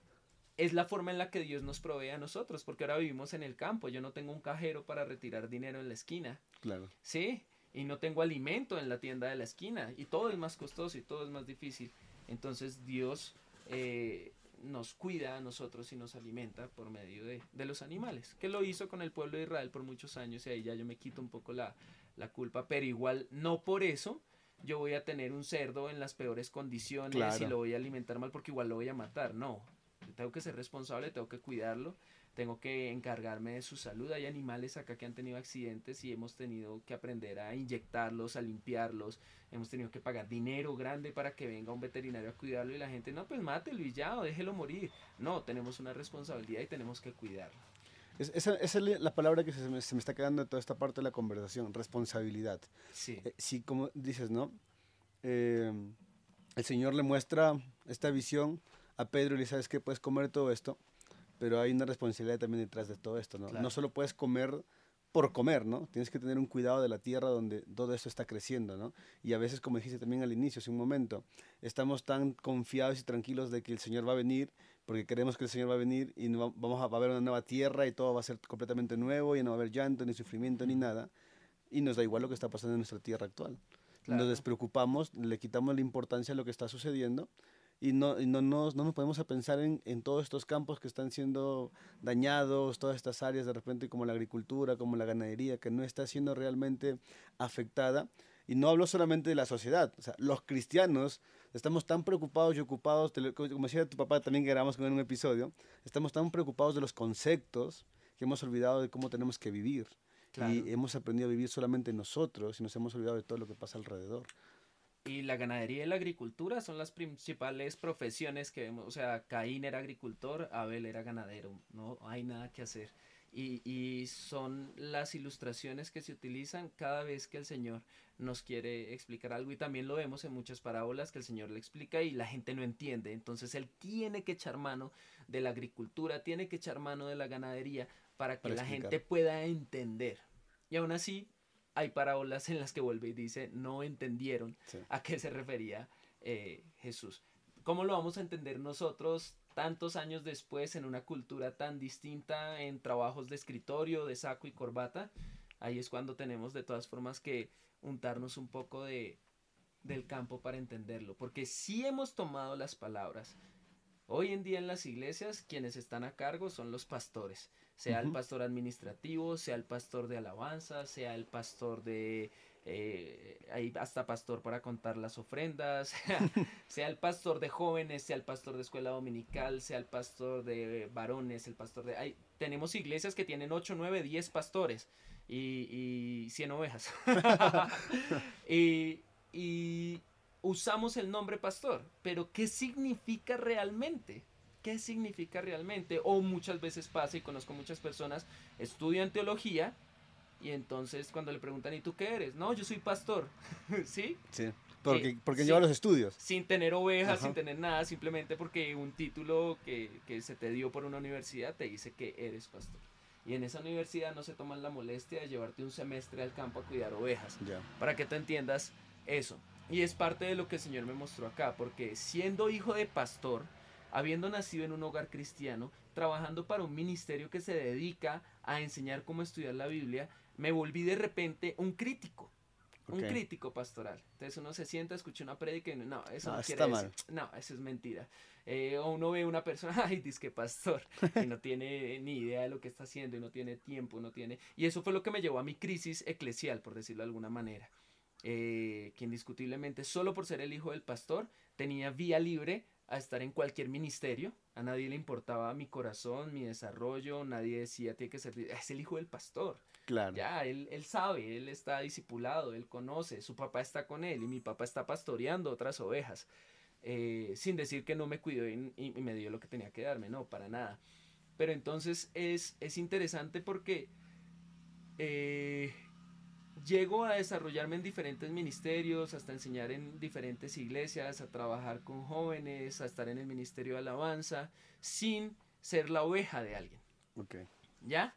es la forma en la que Dios nos provee a nosotros, porque ahora vivimos en el campo, yo no tengo un cajero para retirar dinero en la esquina. Claro. Sí, y no tengo alimento en la tienda de la esquina y todo es más costoso y todo es más difícil. Entonces Dios eh, nos cuida a nosotros y nos alimenta por medio de, de, los animales, que lo hizo con el pueblo de Israel por muchos años y ahí ya yo me quito un poco la, la culpa, pero igual no por eso yo voy a tener un cerdo en las peores condiciones y lo voy a alimentar mal porque igual lo voy a matar, no, tengo que ser responsable, tengo que cuidarlo tengo que encargarme de su salud. Hay animales acá que han tenido accidentes y hemos tenido que aprender a inyectarlos, a limpiarlos. Hemos tenido que pagar dinero grande para que venga un veterinario a cuidarlo y la gente, no, pues mátelo y ya, o déjelo morir. No, tenemos una responsabilidad y tenemos que cuidarlo. esa, es la palabra que se me, está quedando de toda esta parte de la conversación, responsabilidad. Sí. Eh, sí, como dices, ¿no? Eh, el Señor le muestra esta visión a Pedro y le ¿sabes qué? Puedes comer todo esto, pero hay una responsabilidad también detrás de todo esto, ¿no? No solo puedes comer por comer, ¿no? Tienes que tener un cuidado de la tierra donde todo esto está creciendo, ¿no? Y a veces, como dijiste también al inicio, hace un momento, estamos tan confiados y tranquilos de que el Señor va a venir, porque creemos que el Señor va a venir y vamos a, va a haber una nueva tierra y todo va a ser completamente nuevo y no va a haber llanto, ni sufrimiento, ni nada. Y nos da igual lo que está pasando en nuestra tierra actual. Nos despreocupamos, le quitamos la importancia a lo que está sucediendo y no, no, no, nos podemos a pensar en, en, todos estos campos que están siendo dañados, todas estas áreas de repente como la agricultura, como la ganadería, que no está siendo realmente afectada. Y no hablo solamente de la sociedad, o sea, los cristianos estamos tan preocupados y ocupados, como decía tu papá también que grabamos con en un episodio, estamos tan preocupados de los conceptos que hemos olvidado de cómo tenemos que vivir. Y hemos aprendido a vivir solamente nosotros y nos hemos olvidado de todo lo que pasa alrededor. Y la ganadería y la agricultura son las principales profesiones que vemos. O sea, Caín era agricultor, Abel era ganadero. No hay nada que hacer. Y, y, son las ilustraciones que se utilizan cada vez que el Señor nos quiere explicar algo. Y también lo vemos en muchas parábolas que el Señor le explica y la gente no entiende. Entonces Él tiene que echar mano de la agricultura, tiene que echar mano de la ganadería para que la gente pueda entender. Y aún así, hay parábolas en las que vuelve y dice, no entendieron a qué se refería eh, Jesús. ¿Cómo lo vamos a entender nosotros tantos años después en una cultura tan distinta, en trabajos de escritorio, de saco y corbata? Ahí es cuando tenemos de todas formas que untarnos un poco de, del campo para entenderlo, porque si hemos tomado las palabras. Hoy en día en las iglesias quienes están a cargo son los pastores sea el pastor administrativo, sea el pastor de alabanza, sea el pastor de... Eh, hay hasta pastor para contar las ofrendas, sea, el pastor de jóvenes, sea el pastor de escuela dominical, sea el pastor de varones, el pastor de... Hay, tenemos iglesias que tienen 8, 9, 10 pastores y, y 100 ovejas. y, y usamos el nombre pastor, pero ¿qué significa realmente? qué significa realmente. O muchas veces pasa, y conozco muchas personas, estudian teología y entonces cuando le preguntan, ¿y tú qué eres? No, yo soy pastor. ¿Sí? Sí. Porque, eh, porque lleva los estudios. Sin tener ovejas, sin tener nada, simplemente porque un título que, que se te dio por una universidad te dice que eres pastor. Y en esa universidad no se toman la molestia de llevarte un semestre al campo a cuidar ovejas. Para que te entiendas eso. Y es parte de lo que el Señor me mostró acá, porque siendo hijo de pastor, habiendo nacido en un hogar cristiano, trabajando para un ministerio que se dedica a enseñar cómo estudiar la Biblia, me volví de repente un crítico. Un crítico pastoral. Entonces uno se sienta, escucha una prédica y no, eso no, quiere decir. No, eso es mentira. Eh, o uno ve una persona, ay, dice que pastor, y no tiene ni idea de lo que está haciendo, y no tiene tiempo, no tiene... Y eso fue lo que me llevó a mi crisis eclesial, por decirlo de alguna manera. Eh, que indiscutiblemente, solo por ser el hijo del pastor, tenía vía libre a estar en cualquier ministerio. A nadie le importaba mi corazón, mi desarrollo, nadie decía tiene que ser. Es el hijo del pastor. Claro. Ya, él, él sabe, él está discipulado, él conoce, su papá está con él y mi papá está pastoreando otras ovejas. Eh, sin decir que no me cuidó y, me dio lo que tenía que darme, no, para nada. Pero entonces es, es interesante porque eh, llego a desarrollarme en diferentes ministerios, hasta enseñar en diferentes iglesias, a trabajar con jóvenes, a estar en el ministerio de alabanza, sin ser la oveja de alguien. Okay. ¿Ya?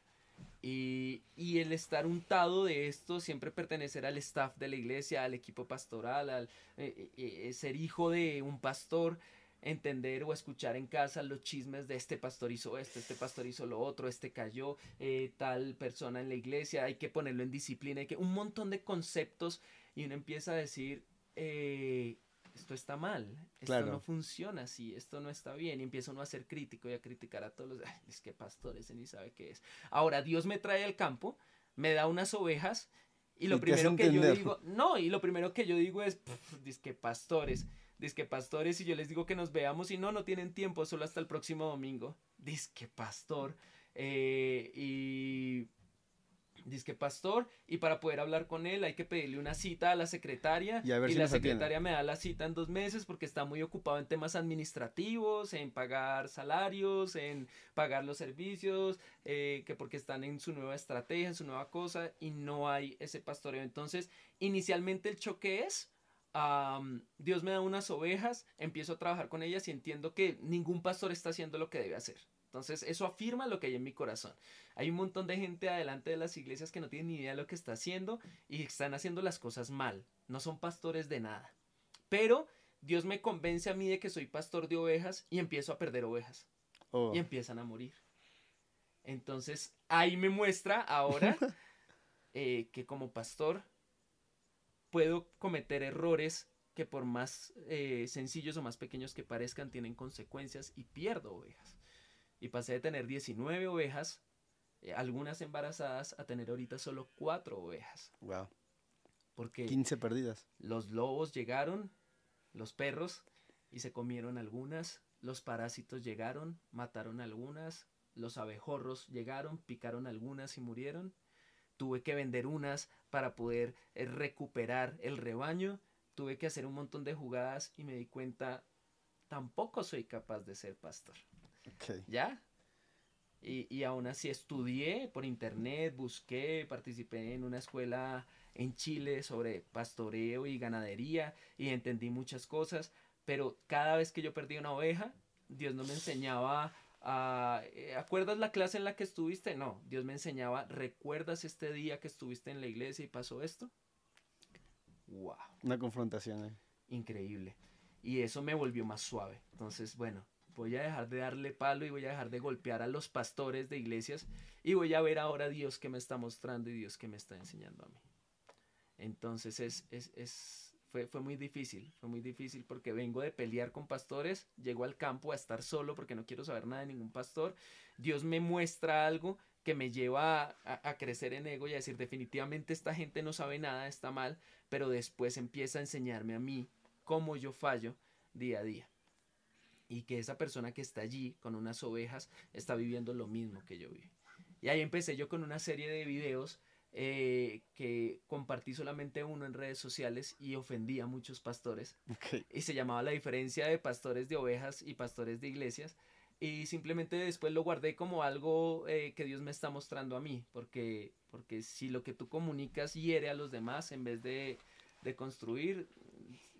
Y, y, el estar untado de esto, siempre pertenecer al staff de la iglesia, al equipo pastoral, al eh, eh, eh, ser hijo de un pastor, entender o escuchar en casa los chismes de este pastor hizo esto, este pastor hizo lo otro, este cayó, eh, tal persona en la iglesia, hay que ponerlo en disciplina, hay que un montón de conceptos y uno empieza a decir, eh, esto está mal, esto no funciona así, esto no está bien, y empieza uno a ser crítico y a criticar a todos los, es que pastores, ni sabe qué es. Ahora Dios me trae al campo, me da unas ovejas y lo primero que yo digo, no, y lo primero que yo digo es, dice que pastores, que pastores y yo les digo que nos veamos y no, no tienen tiempo, solo hasta el próximo domingo. Dice que pastor. Eh, y dice que pastor y para poder hablar con él hay que pedirle una cita a la secretaria y, la secretaria me da la cita en dos meses porque está muy ocupado en temas administrativos, en pagar salarios, en pagar los servicios, eh, que porque están en su nueva estrategia, en su nueva cosa y no hay ese pastoreo. Entonces, inicialmente el choque es Dios me da unas ovejas, empiezo a trabajar con ellas y entiendo que ningún pastor está haciendo lo que debe hacer. Entonces, eso afirma lo que hay en mi corazón. Hay un montón de gente adelante de las iglesias que no tienen ni idea de lo que está haciendo y están haciendo las cosas mal. No son pastores de nada. Pero Dios me convence a mí de que soy pastor de ovejas y empiezo a perder ovejas. Oh. Y empiezan a morir. Entonces, ahí me muestra ahora eh, que como pastor puedo cometer errores que por más eh, sencillos o más pequeños que parezcan tienen consecuencias y pierdo ovejas. Y pasé de tener 19 ovejas, eh, algunas embarazadas, a tener ahorita solo 4 ovejas. Wow. Porque 15 perdidas. Los lobos llegaron, los perros, y se comieron algunas. Los parásitos llegaron, mataron algunas. Los abejorros llegaron, picaron algunas y murieron. Tuve que vender unas para poder eh, recuperar el rebaño. Tuve que hacer un montón de jugadas y me di cuenta, tampoco soy capaz de ser pastor. ¿Ya? Y, y, aún así estudié por internet, busqué, participé en una escuela en Chile sobre pastoreo y ganadería y entendí muchas cosas, pero cada vez que yo perdí una oveja, Dios no me enseñaba a... Eh, ¿Acuerdas la clase en la que estuviste? No, Dios me enseñaba, ¿recuerdas este día que estuviste en la iglesia y pasó esto? Wow. Una confrontación. Eh. Increíble. Y eso me volvió más suave. Entonces, bueno, voy a dejar de darle palo y voy a dejar de golpear a los pastores de iglesias y voy a ver ahora a Dios que me está mostrando y Dios que me está enseñando a mí. Entonces es, es, es, fue, fue muy difícil, fue muy difícil porque vengo de pelear con pastores, llego al campo a estar solo porque no quiero saber nada de ningún pastor, Dios me muestra algo que me lleva a, a, crecer en ego y a decir definitivamente esta gente no sabe nada, está mal, pero después empieza a enseñarme a mí cómo yo fallo día a día y que esa persona que está allí con unas ovejas está viviendo lo mismo que yo viví. Y ahí empecé yo con una serie de videos eh, que compartí solamente uno en redes sociales y ofendí a muchos pastores. Y se llamaba La diferencia de pastores de ovejas y pastores de iglesias. Y simplemente después lo guardé como algo eh, que Dios me está mostrando a mí. Porque, porque si lo que tú comunicas hiere a los demás en vez de, de construir,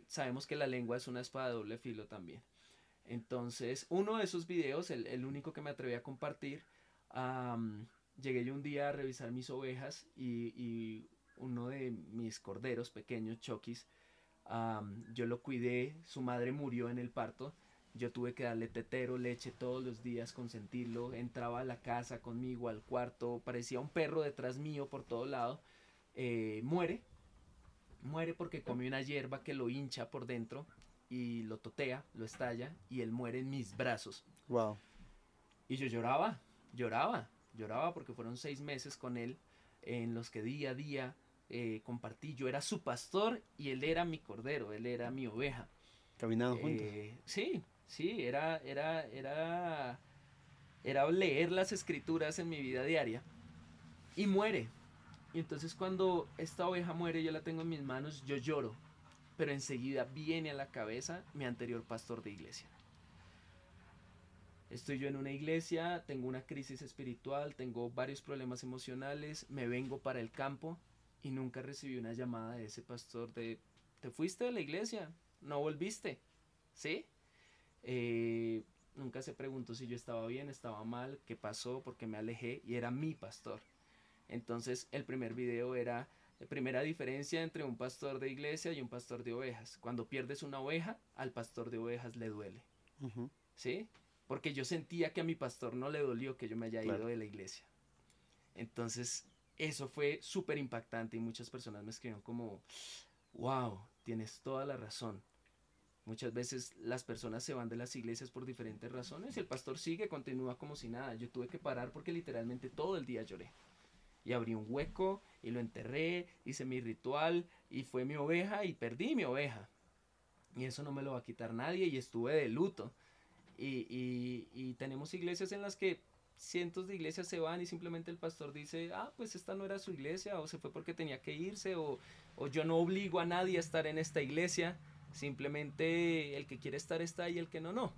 sabemos que la lengua es una espada de doble filo también. Entonces, uno de esos videos, el, único que me atreví a compartir, llegué yo un día a revisar mis ovejas y, uno de mis corderos pequeños, Chokis, yo lo cuidé, su madre murió en el parto, yo tuve que darle tetero, leche todos los días, consentirlo, entraba a la casa conmigo, al cuarto, parecía un perro detrás mío por todo lado, eh, muere, muere porque come una hierba que lo hincha por dentro, y lo totea, lo estalla y él muere en mis brazos. Wow. Y yo lloraba, lloraba, lloraba porque fueron seis meses con él en los que día a día eh, compartí. Yo era su pastor y él era mi cordero, él era mi oveja. Juntos. Eh, sí, sí, era, era, era, era leer las escrituras en mi vida diaria. Y muere. Y entonces cuando esta oveja muere, yo la tengo en mis manos, yo lloro pero enseguida viene a la cabeza mi anterior pastor de iglesia. Estoy yo en una iglesia, tengo una crisis espiritual, tengo varios problemas emocionales, me vengo para el campo y nunca recibí una llamada de ese pastor de, ¿te fuiste de la iglesia? ¿No volviste? ¿Sí? Eh, nunca se preguntó si yo estaba bien, estaba mal, qué pasó, porque me alejé y era mi pastor. Entonces el primer video era la primera diferencia entre un pastor de iglesia y un pastor de ovejas. Cuando pierdes una oveja, al pastor de ovejas le duele. ¿sí? Porque yo sentía que a mi pastor no le dolió que yo me haya ido de la iglesia. Entonces, eso fue súper impactante y muchas personas me escribieron como, wow, tienes toda la razón. Muchas veces las personas se van de las iglesias por diferentes razones y el pastor sigue, continúa como si nada. Yo tuve que parar porque literalmente todo el día lloré. Y abrí un hueco y lo enterré, hice mi ritual y fue mi oveja y perdí mi oveja. Y eso no me lo va a quitar nadie y estuve de luto. Y, y, tenemos iglesias en las que cientos de iglesias se van y simplemente el pastor dice, ah, pues esta no era su iglesia, o se fue porque tenía que irse, o, o yo no obligo a nadie a estar en esta iglesia, simplemente el que quiere estar está y el que no, no.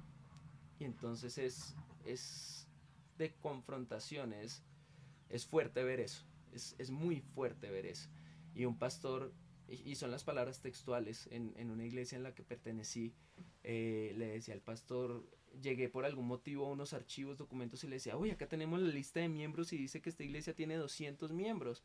Y entonces es, es de confrontaciones, es fuerte ver eso, es, es muy fuerte ver eso. Y un pastor y son las palabras textuales en, en una iglesia en la que pertenecí, eh, le decía al pastor, llegué por algún motivo a unos archivos, documentos y le decía, uy, acá tenemos la lista de miembros y dice que esta iglesia tiene 200 miembros,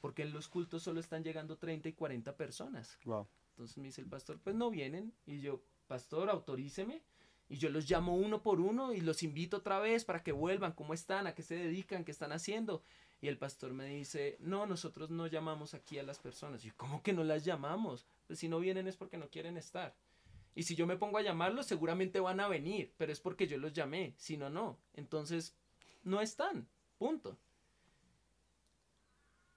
porque en los cultos solo están llegando 30 y 40 personas. Wow. Entonces me dice el pastor, pues no vienen. Y yo, pastor, autoríceme. Y yo los llamo uno por uno y los invito otra vez para que vuelvan, cómo están, a qué se dedican, qué están haciendo. Y el pastor me dice, no, nosotros no llamamos aquí a las personas. Y yo, ¿cómo que no las llamamos? Pues si no vienen es porque no quieren estar. Y si yo me pongo a llamarlos, seguramente van a venir, pero es porque yo los llamé, si no, no. Entonces, no están, punto.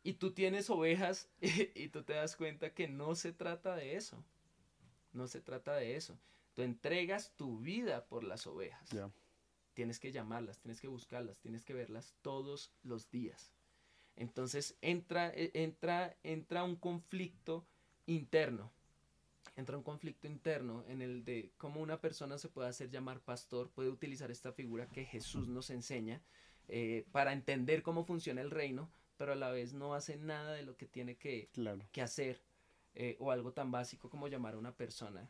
Y tú tienes ovejas y, tú te das cuenta que no se trata de eso. No se trata de eso. Tú entregas tu vida por las ovejas. Tienes que llamarlas, tienes que buscarlas, tienes que verlas todos los días. Entonces entra, e, entra, entra un conflicto interno. Entra un conflicto interno en el de cómo una persona se puede hacer llamar pastor, puede utilizar esta figura que Jesús nos enseña eh, para entender cómo funciona el reino, pero a la vez no hace nada de lo que tiene que, que hacer. Eh, o algo tan básico como llamar a una persona.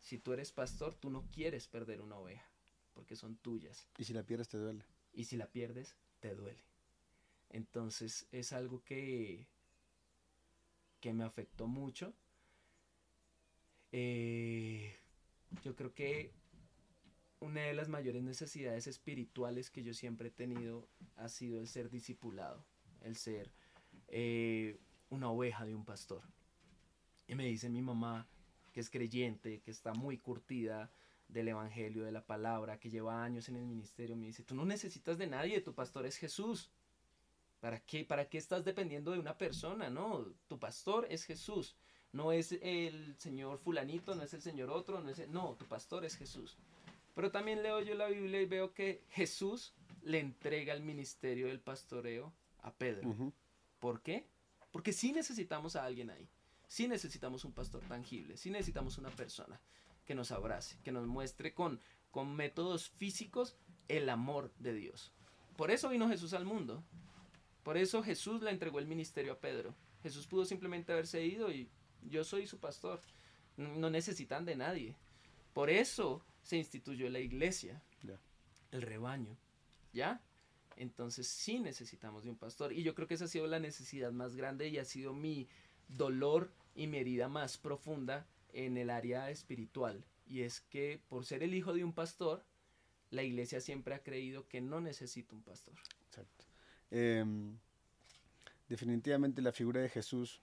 Si tú eres pastor, tú no quieres perder una oveja, porque son tuyas. Y si la pierdes, te duele. Y si la pierdes, te duele. Entonces es algo que, que me afectó mucho. Eh, yo creo que una de las mayores necesidades espirituales que yo siempre he tenido ha sido el ser discipulado, el ser eh, una oveja de un pastor. Y me dice mi mamá, que es creyente, que está muy curtida del Evangelio, de la palabra, que lleva años en el ministerio, me dice, tú no necesitas de nadie, tu pastor es Jesús. ¿Para qué, ¿Para qué estás dependiendo de una persona? No, tu pastor es Jesús. No es el señor fulanito, no es el señor otro, no es no, tu pastor es Jesús. Pero también leo yo la Biblia y veo que Jesús le entrega el ministerio del pastoreo a Pedro. ¿Por qué? Porque sí necesitamos a alguien ahí. Sí necesitamos un pastor tangible. Sí necesitamos una persona que nos abrace, que nos muestre con, con métodos físicos el amor de Dios. Por eso vino Jesús al mundo. Por eso Jesús le entregó el ministerio a Pedro. Jesús pudo simplemente haberse ido y yo soy su pastor. No necesitan de nadie. Por eso se instituyó la iglesia, el rebaño. ¿Ya? Entonces sí necesitamos de un pastor. Y yo creo que esa ha sido la necesidad más grande y ha sido mi dolor y mi herida más profunda en el área espiritual. Y es que por ser el hijo de un pastor, la iglesia siempre ha creído que no necesita un pastor. Exacto. Em, definitivamente la figura de Jesús,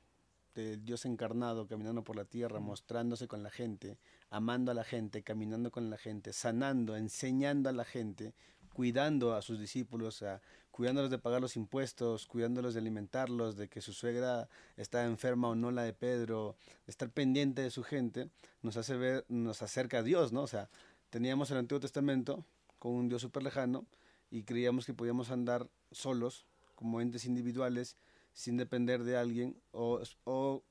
del Dios encarnado, caminando por la tierra, mostrándose con la gente, amando a la gente, caminando con la gente, sanando, enseñando a la gente, cuidando a sus discípulos, cuidándolos de pagar los impuestos, cuidándolos de alimentarlos, de que su suegra está enferma o no la de Pedro, de estar pendiente de su gente, nos hace ver, nos acerca a Dios, ¿no? O sea, teníamos el Antiguo Testamento con un Dios súper lejano, y creíamos que podíamos andar solos, como entes individuales, sin depender de alguien, o, o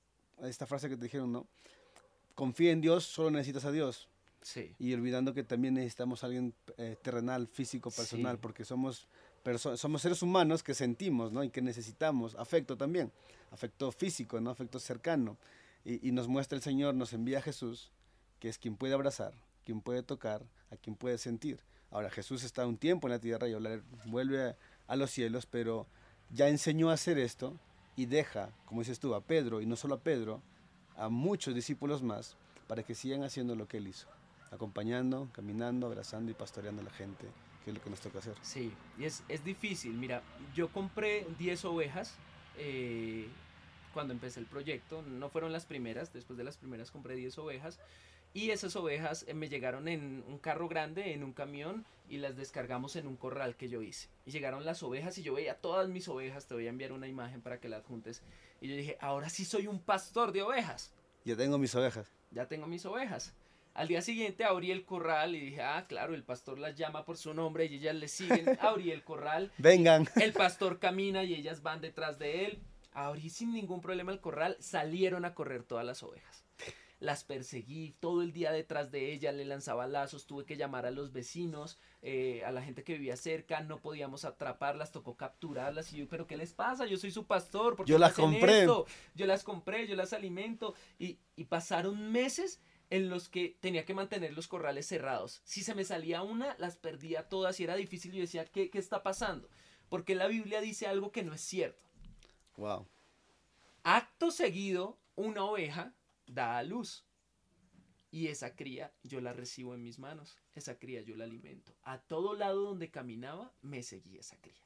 esta frase que te dijeron, ¿no? Confía en Dios, solo necesitas a Dios. Sí. Y olvidando que también necesitamos a alguien eh, terrenal, físico, personal, porque somos, somos seres humanos que sentimos, ¿no? Y que necesitamos afecto también, afecto físico, ¿no? Afecto cercano. Y, y nos muestra el Señor, nos envía a Jesús, que es quien puede abrazar, quien puede tocar, a quien puede sentir. Ahora Jesús está un tiempo en la tierra y vuelve a, los cielos, pero ya enseñó a hacer esto y deja, como dices tú, a Pedro, y no solo a Pedro, a muchos discípulos más, para que sigan haciendo lo que él hizo. acompañando, caminando, abrazando y pastoreando a la gente, que es lo que nos toca hacer. Sí, y es, es difícil. Mira, yo compré 10 ovejas eh, cuando empecé el proyecto. No fueron las primeras, después de las primeras compré 10 ovejas. Y esas ovejas eh, me llegaron en un carro grande, en un camión, y las descargamos en un corral que yo hice. Y llegaron las ovejas y yo veía todas mis ovejas, te voy a enviar una imagen para que las juntes. Y yo dije, ahora sí soy un pastor de ovejas. Ya tengo mis ovejas. Ya tengo mis ovejas. Al día siguiente abrí el corral y dije, ah, claro, el pastor las llama por su nombre y ellas le siguen. Abrí el corral. Vengan. El pastor camina y ellas van detrás de él. Abrí sin ningún problema el corral. Salieron a correr todas las ovejas. Las perseguí todo el día detrás de ella, le lanzaba lazos, tuve que llamar a los vecinos, eh, a la gente que vivía cerca, no podíamos atraparlas, tocó capturarlas. Y yo, ¿pero qué les pasa? Yo soy su pastor. ¿por qué Yo las compré. esto? Yo las compré, yo las alimento. Y, y pasaron meses en los que tenía que mantener los corrales cerrados. Si se me salía una, las perdía todas y era difícil. Yo decía, ¿qué, qué está pasando? Porque la Biblia dice algo que no es cierto. Wow. Acto seguido, una oveja da a luz. Y esa cría yo la recibo en mis manos. Esa cría yo la alimento. A todo lado donde caminaba, me seguía esa cría.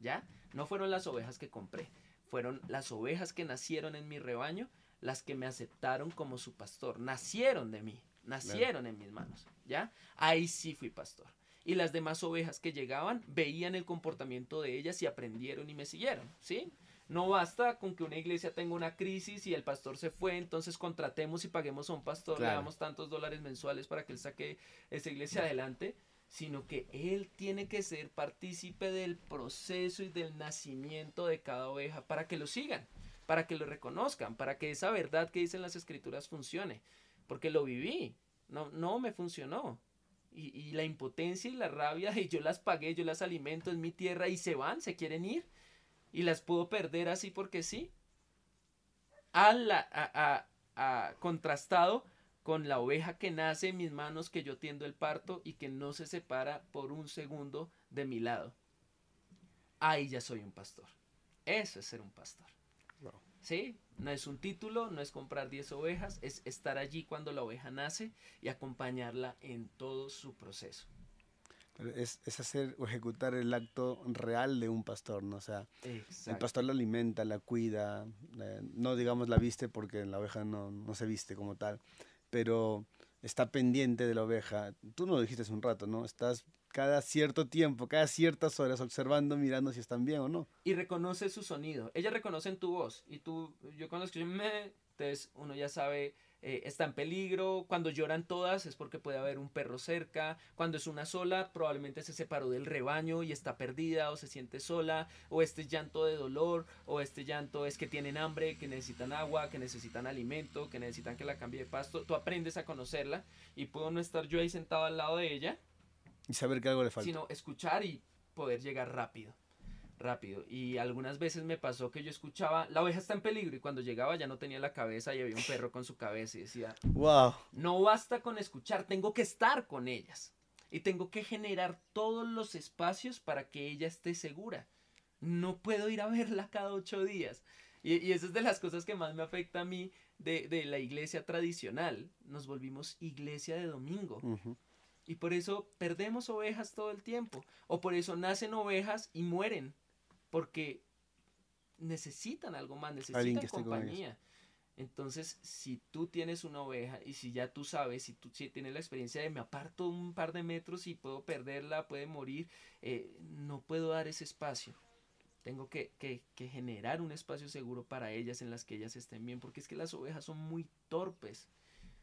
¿Ya? No fueron las ovejas que compré. Fueron las ovejas que nacieron en mi rebaño, las que me aceptaron como su pastor. Nacieron de mí. Nacieron en mis manos. ¿Ya? Ahí sí fui pastor. Y las demás ovejas que llegaban veían el comportamiento de ellas y aprendieron y me siguieron. ¿Sí? No basta con que una iglesia tenga una crisis y el pastor se fue, entonces contratemos y paguemos a un pastor, le damos tantos dólares mensuales para que él saque esa iglesia adelante, sino que él tiene que ser partícipe del proceso y del nacimiento de cada oveja para que lo sigan, para que lo reconozcan, para que esa verdad que dicen las escrituras funcione, porque lo viví, no, no me funcionó. Y, y la impotencia y la rabia, y yo las pagué, yo las alimento en mi tierra y se van, se quieren ir y las puedo perder así porque sí. A la, a, a- a- contrastado con la oveja que nace en mis manos, que yo tiendo el parto y que no se separa por un segundo de mi lado. Ahí ya soy un pastor. Eso es ser un pastor. ¿Sí? No es un título, no es comprar 10 ovejas, es estar allí cuando la oveja nace y acompañarla en todo su proceso. Es, es hacer o ejecutar el acto real de un pastor, ¿no? O sea, el pastor la alimenta, la cuida, eh, no digamos la viste porque la oveja no, no se viste como tal, pero está pendiente de la oveja. Tú no lo dijiste hace un rato, ¿no? Estás cada cierto tiempo, cada ciertas horas observando, mirando si están bien o no. y reconoce su sonido. Ella reconoce en tu voz. Y tú, yo me, entonces uno ya sabe, eh, está en peligro. Cuando lloran todas es porque puede haber un perro cerca. Cuando es una sola, probablemente se separó del rebaño y está perdida o se siente sola. O este es llanto de dolor. O este llanto es que tienen hambre, que necesitan agua, que necesitan alimento, que necesitan que la cambie de pasto. Tú aprendes a conocerla y puedo no estar yo ahí sentado al lado de ella Y saber que algo le falta. sino escuchar y poder llegar rápido. Rápido. Y algunas veces me pasó que yo escuchaba, la oveja está en peligro y cuando llegaba ya no tenía la cabeza y había un perro con su cabeza y decía, ¡Wow! no basta con escuchar, tengo que estar con ellas. Y tengo que generar todos los espacios para que ella esté segura. No puedo ir a verla cada ocho días. Y, y esa es de las cosas que más me afecta a mí de, de la iglesia tradicional. Nos volvimos iglesia de domingo. Y por eso perdemos ovejas todo el tiempo. O por eso nacen ovejas y mueren. Porque necesitan algo más, necesitan compañía. Entonces, si tú tienes una oveja y si ya tú sabes, si tú si tienes la experiencia de me aparto un par de metros y puedo perderla, puede morir, eh, no puedo dar ese espacio. Tengo que, que- que generar un espacio seguro para ellas en las que ellas estén bien, porque es que las ovejas son muy torpes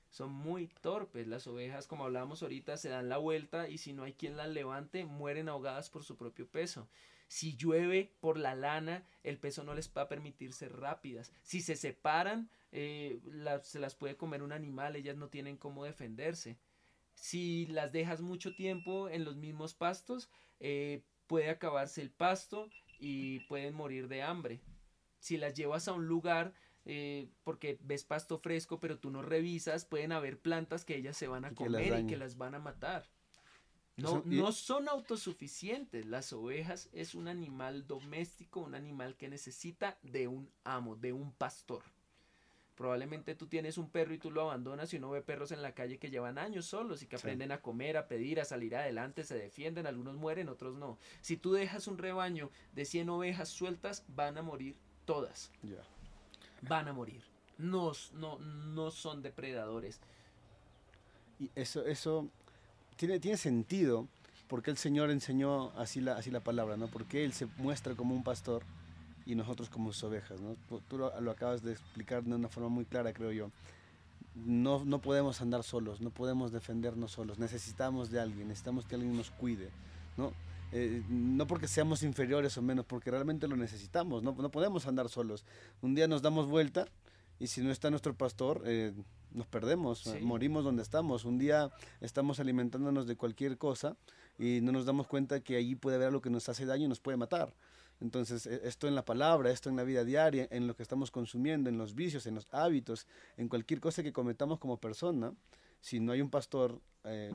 son muy torpes. Las ovejas, como hablábamos ahorita, se dan la vuelta y si no hay quien las levante, mueren ahogadas por su propio peso. Si llueve por la lana, el peso no les va a permitir ser rápidas. Si se separan, eh, se las puede comer un animal, ellas no tienen cómo defenderse. Si las dejas mucho tiempo en los mismos pastos, eh, puede acabarse el pasto y pueden morir de hambre. Si las llevas a un lugar eh, porque ves pasto fresco, pero tú no revisas, pueden haber plantas que ellas se van a Y que las comer y que las van a matar. No, no son autosuficientes. Las ovejas es un animal doméstico, un animal que necesita de un amo, de un pastor. Probablemente tú tienes un perro y tú lo abandonas y uno ve perros en la calle que llevan años solos y que aprenden a comer, a pedir, a salir adelante, se defienden, algunos mueren, otros no. Si tú dejas un rebaño de 100 ovejas sueltas, van a morir todas. Van a morir. No, no, no son depredadores. Y eso, eso tiene, tiene sentido porque el Señor enseñó así la, así la palabra, ¿no? Porque Él se muestra como un pastor y nosotros como sus ovejas. ¿no? Tú lo, acabas de explicar de una forma muy clara, creo yo. No, no podemos andar solos, no podemos defendernos solos, necesitamos de alguien, necesitamos que alguien nos cuide. ¿no? Eh, no porque seamos inferiores o menos, porque realmente lo necesitamos, no, no podemos andar solos. Un día nos damos vuelta y si no está nuestro pastor, eh, nos perdemos, morimos donde estamos. Un día estamos alimentándonos de cualquier cosa y no nos damos cuenta que allí puede haber algo que nos hace daño y nos puede matar. Entonces, e, esto en la palabra, esto en la vida diaria, en lo que estamos consumiendo, en los vicios, en los hábitos, en cualquier cosa que cometamos como persona, si no hay un pastor, eh,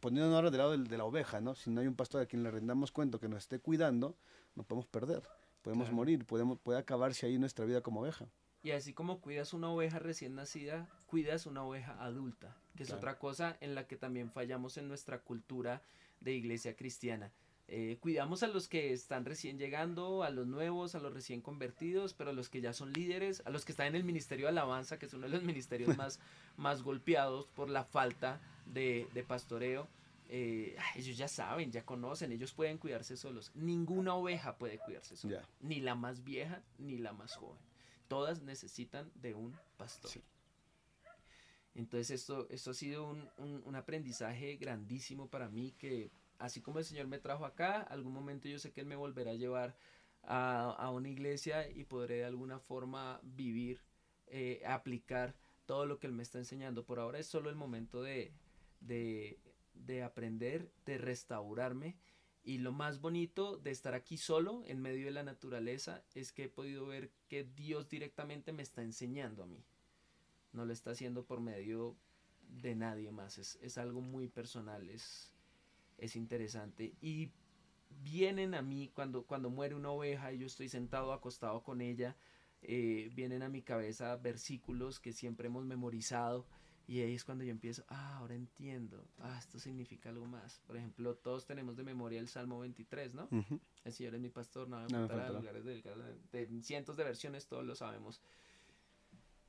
poniéndonos ahora del lado de, la oveja, ¿no? si no hay un pastor a quien le rendamos cuenta que nos esté cuidando, nos podemos perder, podemos morir, podemos, puede acabarse ahí nuestra vida como oveja. Y así como cuidas una oveja recién nacida, cuidas una oveja adulta, que es otra cosa en la que también fallamos en nuestra cultura de iglesia cristiana. Eh, cuidamos a los que están recién llegando, a los nuevos, a los recién convertidos, pero a los que ya son líderes, a los que están en el Ministerio de Alabanza, que es uno de los ministerios más, más golpeados por la falta de, pastoreo. Eh, ellos ya saben, ya conocen, ellos pueden cuidarse solos. Ninguna oveja puede cuidarse sola, ni la más vieja ni la más joven. Todas necesitan de un pastor. Entonces esto, esto ha sido un, un aprendizaje grandísimo para mí que así como el Señor me trajo acá, algún momento yo sé que Él me volverá a llevar a, una iglesia y podré de alguna forma vivir, eh, aplicar todo lo que Él me está enseñando. Por ahora es solo el momento de, de, de aprender, de restaurarme. Y lo más bonito de estar aquí solo, en medio de la naturaleza, es que he podido ver que Dios directamente me está enseñando a mí. No lo está haciendo por medio de nadie más. Es, es algo muy personal. Es, es interesante. Y vienen a mí cuando, cuando muere una oveja y yo estoy sentado acostado con ella, eh, vienen a mi cabeza versículos que siempre hemos memorizado. Y ahí es cuando yo empiezo, ah, ahora entiendo, ah, esto significa algo más. Por ejemplo, todos tenemos de memoria el Salmo 23, ¿no? El Señor es mi pastor, no me faltará, lugares de, de, cientos de versiones, todos lo sabemos.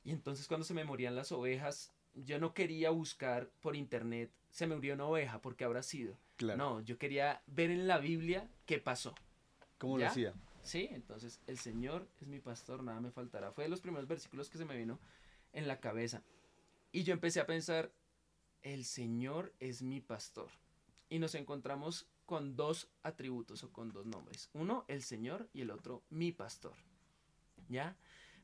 Y entonces cuando se me morían las ovejas, yo no quería buscar por internet, se me murió una oveja, porque habrá sido. No, yo quería ver en la Biblia qué pasó. ¿Cómo lo hacía? Sí, entonces el Señor es mi pastor, nada me faltará. Fue de los primeros versículos que se me vino en la cabeza. Y yo empecé a pensar, el Señor es mi pastor. Y nos encontramos con dos atributos o con dos nombres. Uno, el Señor y el otro, mi pastor. ¿Ya?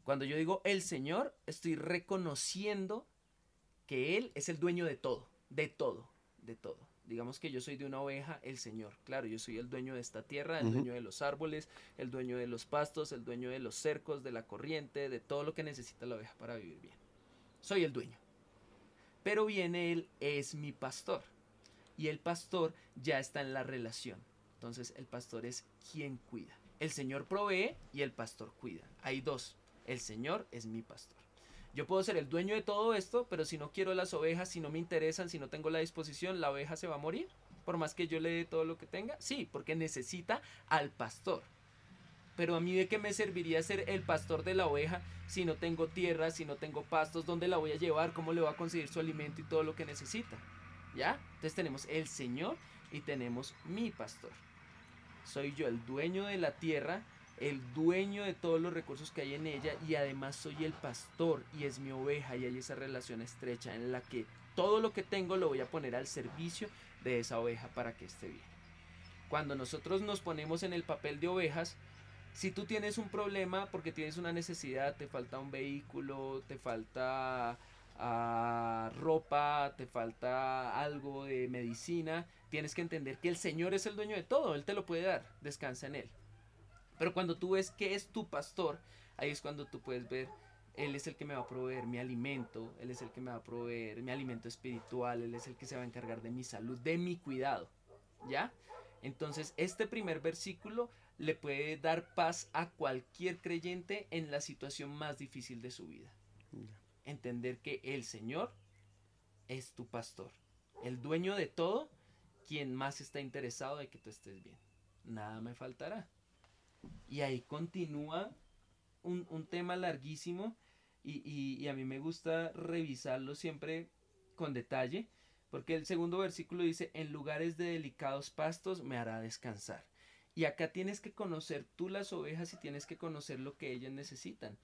Cuando yo digo el Señor, estoy reconociendo que Él es el dueño de todo, de todo, de todo digamos que yo soy de una oveja, el Señor. Claro, yo soy el dueño de esta tierra, el dueño de los árboles, el dueño de los pastos, el dueño de los cercos, de la corriente, de todo lo que necesita la oveja para vivir bien. Soy el dueño. Pero viene Él, es mi pastor. Y el pastor ya está en la relación. Entonces el pastor es quien cuida. El Señor provee y el pastor cuida. Hay dos. El Señor es mi pastor. Yo puedo ser el dueño de todo esto, pero si no quiero las ovejas, si no me interesan, si no tengo la disposición, la oveja se va a morir. Por más que yo le dé todo lo que tenga. Sí, porque necesita al pastor. Pero a mí de qué me serviría ser el pastor de la oveja si no tengo tierra, si no tengo pastos, dónde la voy a llevar, cómo le voy a conseguir su alimento y todo lo que necesita. ¿Ya? Entonces tenemos el Señor y tenemos mi pastor. Soy yo el dueño de la tierra el dueño de todos los recursos que hay en ella y además soy el pastor y es mi oveja y hay esa relación estrecha en la que todo lo que tengo lo voy a poner al servicio de esa oveja para que esté bien. Cuando nosotros nos ponemos en el papel de ovejas, si tú tienes un problema porque tienes una necesidad, te falta un vehículo, te falta ah, ropa, te falta algo de medicina, tienes que entender que el Señor es el dueño de todo, Él te lo puede dar, descansa en Él. Pero cuando tú ves que es tu pastor, ahí es cuando tú puedes ver, Él es el que me va a proveer mi alimento, Él es el que me va a proveer mi alimento espiritual, Él es el que se va a encargar de mi salud, de mi cuidado. ¿Ya? Entonces, este primer versículo le puede dar paz a cualquier creyente en la situación más difícil de su vida. entender que el Señor es tu pastor, el dueño de todo, quien más está interesado de que tú estés bien. Nada me faltará. Y ahí continúa un, tema larguísimo y, a mí me gusta revisarlo siempre con detalle, porque el segundo versículo dice, en lugares de delicados pastos me hará descansar. Y acá tienes que conocer tú las ovejas y tienes que conocer lo que ellas necesitan.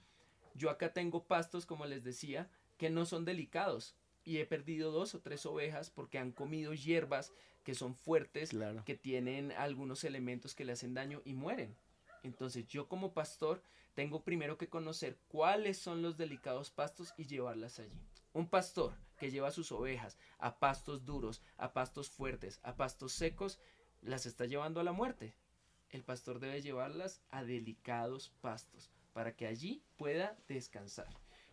Yo acá tengo pastos, como les decía, que no son delicados. Y he perdido dos o tres ovejas porque han comido hierbas que son fuertes, que tienen algunos elementos que le hacen daño y mueren. Entonces yo como pastor tengo primero que conocer cuáles son los delicados pastos y llevarlas allí. Un pastor que lleva sus ovejas a pastos duros, a pastos fuertes, a pastos secos, las está llevando a la muerte. El pastor debe llevarlas a delicados pastos para que allí pueda descansar.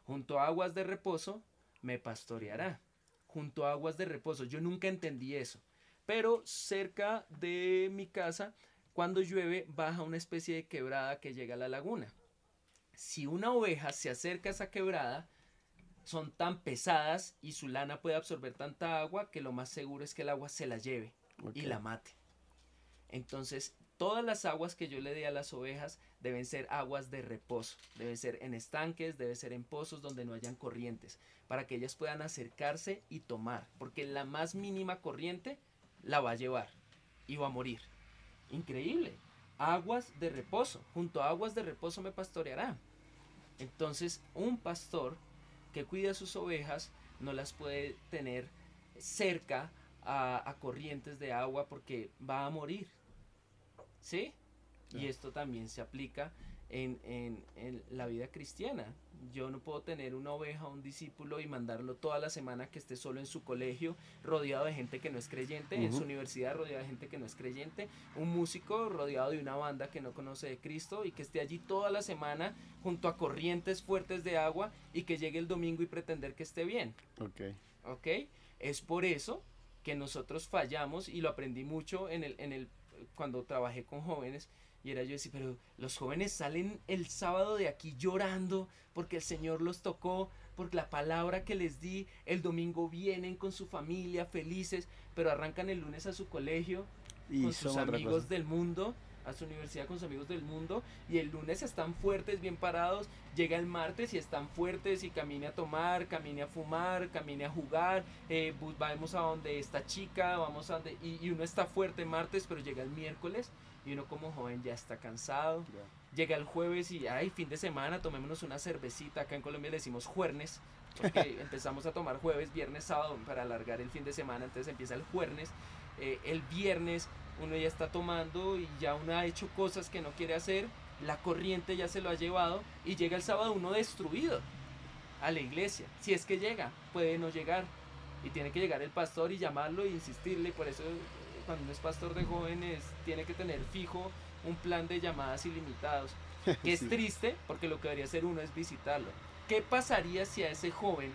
Junto a aguas de reposo me pastoreará. Junto a aguas de reposo. Yo nunca entendí eso. Pero cerca de mi casa, cuando llueve, baja una especie de quebrada que llega a la laguna. Si una oveja se acerca a esa quebrada, son tan pesadas y su lana puede absorber tanta agua que lo más seguro es que el agua se la lleve y la mate. Entonces, todas las aguas que yo le dé a las ovejas deben ser aguas de reposo, deben ser en estanques, deben ser en pozos donde no hayan corrientes, para que ellas puedan acercarse y tomar, porque la más mínima corriente la va a llevar y va a morir. Increíble. Aguas de reposo, junto a aguas de reposo me pastoreará. Entonces, un pastor que cuida sus ovejas no las puede tener cerca a, a corrientes de agua porque va a morir ¿Sí? Y esto también se aplica en, la vida cristiana. Yo no puedo tener una oveja, un discípulo y mandarlo toda la semana que esté solo en su colegio, rodeado de gente que no es creyente, en su universidad rodeado de gente que no es creyente, un músico rodeado de una banda que no conoce de Cristo y que esté allí toda la semana junto a corrientes fuertes de agua y que llegue el domingo y pretender que esté bien. Ok. Ok. Es por eso que nosotros fallamos y lo aprendí mucho en el, en el cuando trabajé con jóvenes y era yo decir, pero los jóvenes salen el sábado de aquí llorando porque el Señor los tocó, por la palabra que les di, el domingo vienen con su familia felices, pero arrancan el lunes a su colegio y con sus amigos del mundo a su universidad con sus amigos del mundo y el lunes están fuertes, bien parados, llega el martes y están fuertes y camine a tomar, camine a fumar, camine a jugar, eh, vamos a donde esta chica, vamos a donde, y, uno está fuerte martes, pero llega el miércoles y uno como joven ya está cansado. Llega el jueves y, ay, fin de semana, tomémonos una cervecita, acá en Colombia le decimos juernes, porque empezamos a tomar jueves, viernes, sábado para alargar el fin de semana, entonces empieza el jueves, eh, el viernes uno ya está tomando y ya uno ha hecho cosas que no quiere hacer, la corriente ya se lo ha llevado y llega el sábado uno destruido a la iglesia. Si es que llega, puede no llegar y tiene que llegar el pastor y llamarlo e insistirle. Y por eso eh, cuando uno es pastor de jóvenes tiene que tener fijo un plan de llamadas ilimitados. Que es triste porque lo que debería hacer uno es visitarlo. ¿Qué pasaría si a ese joven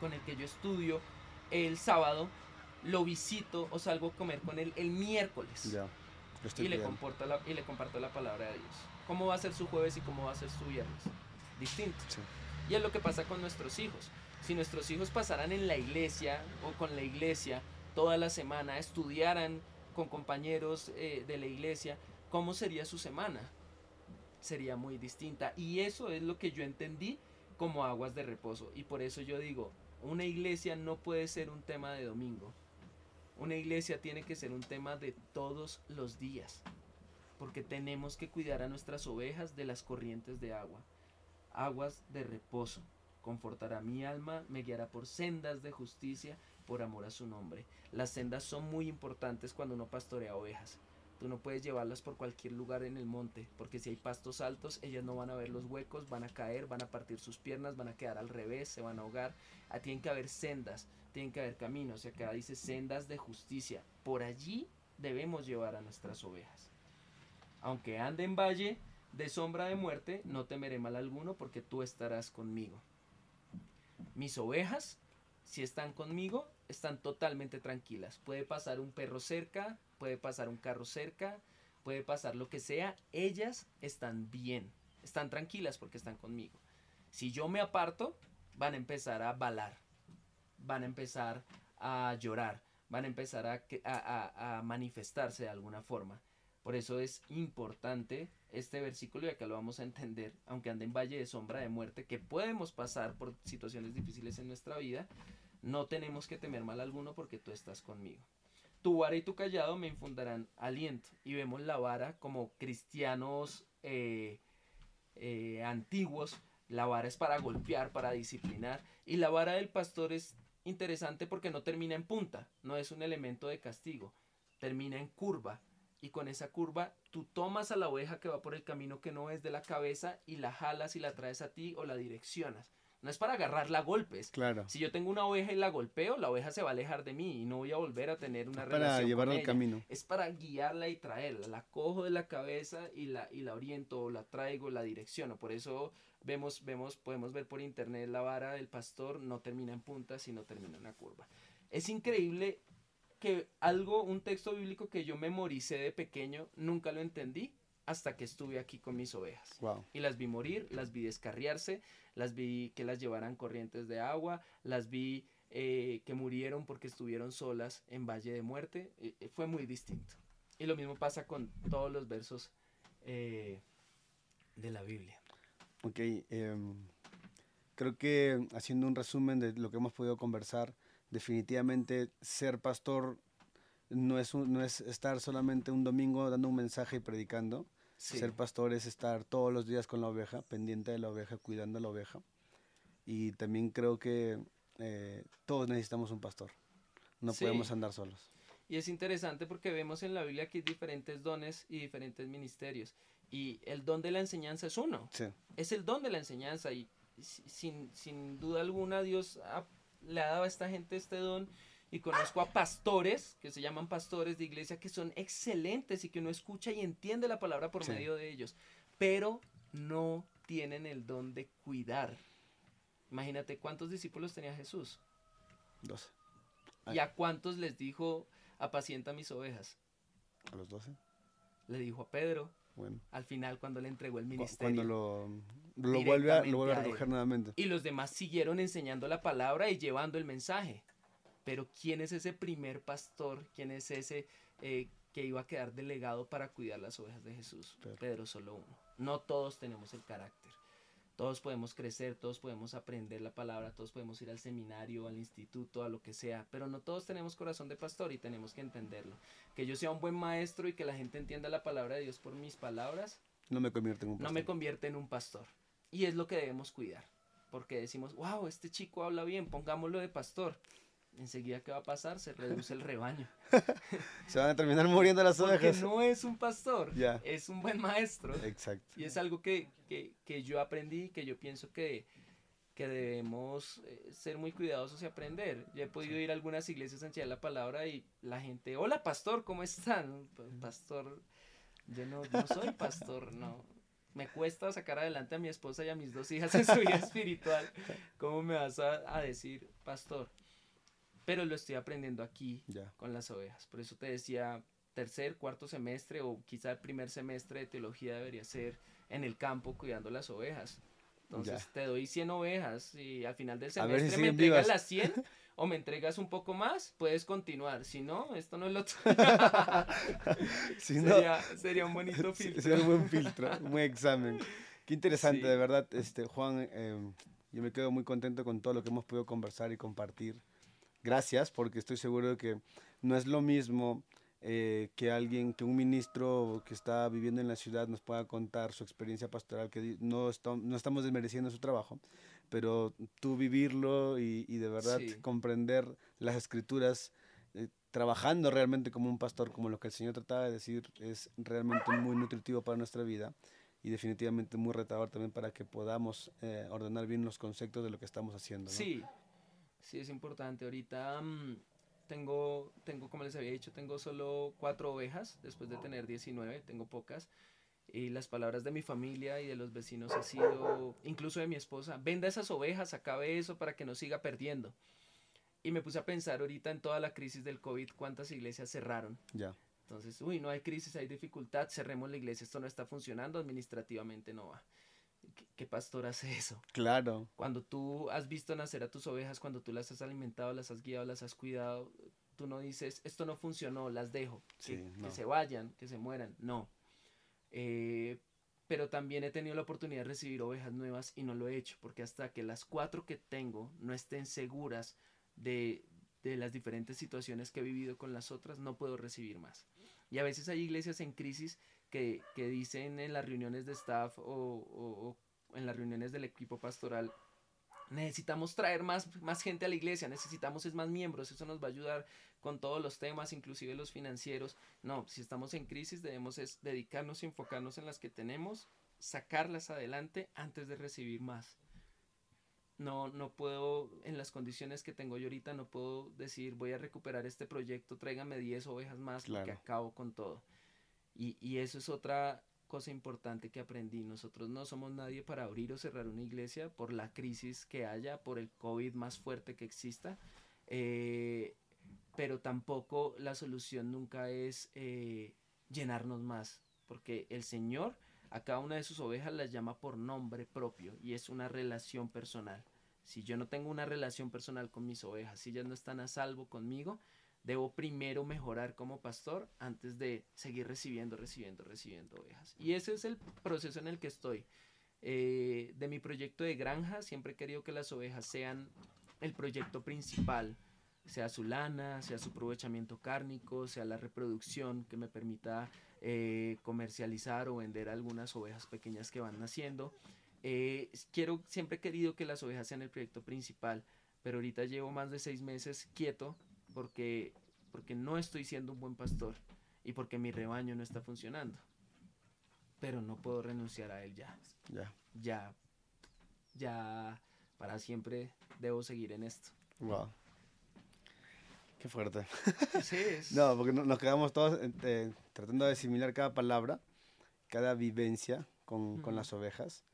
con el que yo estudio el sábado lo visito o salgo a comer con él el miércoles. y, le comporto la, y le comparto la palabra de Dios. ¿Cómo va a ser su jueves y cómo va a ser su viernes? Distinto. Y es lo que pasa con nuestros hijos. Si nuestros hijos pasaran en la iglesia o con la iglesia toda la semana, estudiaran con compañeros eh, de la iglesia, ¿cómo sería su semana? Sería muy distinta. Y eso es lo que yo entendí como aguas de reposo. Y por eso yo digo, una iglesia no puede ser un tema de domingo. Una iglesia tiene que ser un tema de todos los días, porque tenemos que cuidar a nuestras ovejas de las corrientes de agua. Aguas de reposo. Confortará mi alma, me guiará por sendas de justicia, por amor a su nombre. Las sendas son muy importantes cuando uno pastorea ovejas. Tú no puedes llevarlas por cualquier lugar en el monte, porque si hay pastos altos, ellas no van a ver los huecos, van a caer, van a partir sus piernas, van a quedar al revés, se van a ahogar. Ah, tienen que haber sendas tienen que haber caminos. Y acá dice sendas de justicia. Por allí debemos llevar a nuestras ovejas. Aunque ande en valle de sombra de muerte, no temeré mal alguno porque tú estarás conmigo. Mis ovejas, si están conmigo, están totalmente tranquilas. Puede pasar un perro cerca, puede pasar un carro cerca, puede pasar lo que sea. Ellas están bien, están tranquilas porque están conmigo. Si yo me aparto, van a empezar a balar, van a empezar a llorar, van a empezar a, manifestarse de alguna forma. Por eso es importante este versículo y acá lo vamos a entender, aunque ande en valle de sombra de muerte, que podemos pasar por situaciones difíciles en nuestra vida, no tenemos que temer mal alguno porque tú estás conmigo. Tu vara y tu callado me infundarán aliento. Y vemos la vara como cristianos eh, eh, antiguos. La vara es para golpear, para disciplinar. Y la vara del pastor es interesante porque no termina en punta, no es un elemento de castigo, termina en curva. Y con esa curva tú tomas a la oveja que va por el camino que no es de la cabeza y la jalas y la traes a ti o la direccionas. No es para agarrarla a golpes. Claro. Si yo tengo una oveja y la golpeo, la oveja se va a alejar de mí y no voy a volver a tener una relación. Para llevarla al camino. Es para guiarla y traerla. La cojo de la cabeza y la, y la oriento, o la traigo, la direcciono. Por eso vemos, vemos, podemos ver por internet la vara del pastor no termina en punta, sino termina en una curva. Es increíble que algo, un texto bíblico que yo memoricé de pequeño, nunca lo entendí hasta que estuve aquí con mis ovejas. Y las vi morir, las vi descarriarse, las vi que las llevaran corrientes de agua, las vi eh, que murieron porque estuvieron solas en Valle de Muerte. Eh, eh, fue muy distinto. Y lo mismo pasa con todos los versos de la Biblia. Ok, em, creo que haciendo un resumen de lo que hemos podido conversar, definitivamente ser pastor no es, no es estar solamente un domingo dando un mensaje y predicando. Ser pastor es estar todos los días con la oveja, pendiente de la oveja, cuidando a la oveja. Y también creo que eh, todos necesitamos un pastor. No podemos andar solos. Y es interesante porque vemos en la Biblia que hay diferentes dones y diferentes ministerios. Y el don de la enseñanza es uno. Es el don de la enseñanza. Y sin, sin duda alguna Dios le ha dado a esta gente este don y conozco a pastores, que se llaman pastores de iglesia, que son excelentes y que uno escucha y entiende la palabra por medio de ellos, pero no tienen el don de cuidar. Imagínate cuántos discípulos tenía Jesús. Doce. ¿Y a cuántos les dijo, apacienta mis ovejas? A los doce. Le dijo a Pedro. Bueno. Al final, cuando le entregó el ministerio. Cuando lo, lo vuelve, a, lo vuelve a recoger nuevamente. Y los demás siguieron enseñando la palabra y llevando el mensaje. Pero ¿quién es ese primer pastor? ¿Quién es ese eh, que iba a quedar delegado para cuidar las ovejas de Jesús? Pedro. solo uno. No todos tenemos el carácter. Todos podemos crecer, todos podemos aprender la palabra, todos podemos ir al seminario, al instituto, a lo que sea, pero no todos tenemos corazón de pastor y tenemos que entenderlo. Que yo sea un buen maestro y que la gente entienda la palabra de Dios por mis palabras, no me convierte en un pastor. No me convierte en un pastor. Y es lo que debemos cuidar. Porque decimos, wow, este chico habla bien, pongámoslo de pastor enseguida ¿qué va a pasar? Se reduce el rebaño. Se van a terminar muriendo las ovejas. Porque no es un pastor, es un buen maestro. Exacto. Y es algo que, que, que yo aprendí, que yo pienso que, que debemos eh, ser muy cuidadosos y aprender. Yo he podido ir a algunas iglesias a enseñar la palabra y la gente, hola pastor, ¿cómo están? Pastor, yo no, no soy pastor, no. Me cuesta sacar adelante a mi esposa y a mis dos hijas en su vida espiritual. ¿Cómo me vas a, a decir pastor? Pero lo estoy aprendiendo aquí con las ovejas. Por eso te decía, tercer, cuarto semestre o quizá el primer semestre de teología debería ser en el campo cuidando las ovejas. Entonces te doy 100 ovejas y al final del semestre me entregas las 100 o me entregas un poco más, puedes continuar. Si no, esto no es lo sería, sería, un bonito filtro. Sería un buen filtro, un buen examen. Qué interesante, de verdad, este, Juan. Em, yo me quedo muy contento con todo lo que hemos podido conversar y compartir gracias, porque estoy seguro de que no es lo mismo eh, que alguien, que un ministro que está viviendo en la ciudad nos pueda contar su experiencia pastoral, que no, no estamos desmereciendo su trabajo, pero tú vivirlo y, de verdad comprender las escrituras, eh, trabajando realmente como un pastor, como lo que el Señor trataba de decir, es realmente muy nutritivo para nuestra vida y definitivamente muy retador también para que podamos eh, ordenar bien los conceptos de lo que estamos haciendo. Sí, sí es importante. Ahorita mm, tengo, tengo, como les había dicho, tengo solo cuatro ovejas, después de tener 19, tengo pocas. Y las palabras de mi familia y de los vecinos ha sido, incluso de mi esposa, venda esas ovejas, acabe eso para que no siga perdiendo. Y me puse a pensar ahorita en toda la crisis del COVID, cuántas iglesias cerraron. Ya. Entonces, uy, no hay crisis, hay dificultad, cerremos la iglesia, esto no está funcionando, administrativamente no va ¿qué pastor hace eso? Claro. Cuando tú has visto nacer a tus ovejas, cuando tú las has alimentado, las has guiado, las has cuidado, tú no dices, esto no funcionó, las dejo, que, se vayan, que se mueran. No. Eh, pero también he tenido la oportunidad de recibir ovejas nuevas y no lo he hecho, porque hasta que las cuatro que tengo no estén seguras de, de las diferentes situaciones que he vivido con las otras, no puedo recibir más. Y a veces hay iglesias en crisis que, que dicen en las reuniones de staff o, o, en las reuniones del equipo pastoral, necesitamos traer más, más gente a la iglesia, necesitamos es más miembros, eso nos va a ayudar con todos los temas, inclusive los financieros. No, si estamos en crisis debemos es dedicarnos y enfocarnos en las que tenemos, sacarlas adelante antes de recibir más. No, no puedo, en las condiciones que tengo yo ahorita, no puedo decir voy a recuperar este proyecto, tráigame 10 ovejas más, que acabo con todo. Y, y eso es otra cosa importante que aprendí. Nosotros no somos nadie para abrir o cerrar una iglesia por la crisis que haya, por el COVID más fuerte que exista. Eh, pero tampoco la solución nunca es eh, llenarnos más, porque el Señor a cada una de sus ovejas las llama por nombre propio y es una relación personal. Si yo no tengo una relación personal con mis ovejas, si ellas no están a salvo conmigo, debo primero mejorar como pastor antes de seguir recibiendo, recibiendo, recibiendo ovejas. Y ese es el proceso en el que estoy. Eh, de mi proyecto de granja, siempre he querido que las ovejas sean el proyecto principal, sea su lana, sea su aprovechamiento cárnico, sea la reproducción que me permita eh, comercializar o vender algunas ovejas pequeñas que van naciendo. Eh, quiero, siempre he querido que las ovejas sean el proyecto principal, pero ahorita llevo más de seis meses quieto porque, porque no estoy siendo un buen pastor y porque mi rebaño no está funcionando. Pero no puedo renunciar a él ya. Ya. Ya. Ya para siempre debo seguir en esto. Wow. Qué fuerte. Sí, no, porque nos quedamos todos eh, tratando de asimilar cada palabra, cada vivencia con, con las ovejas.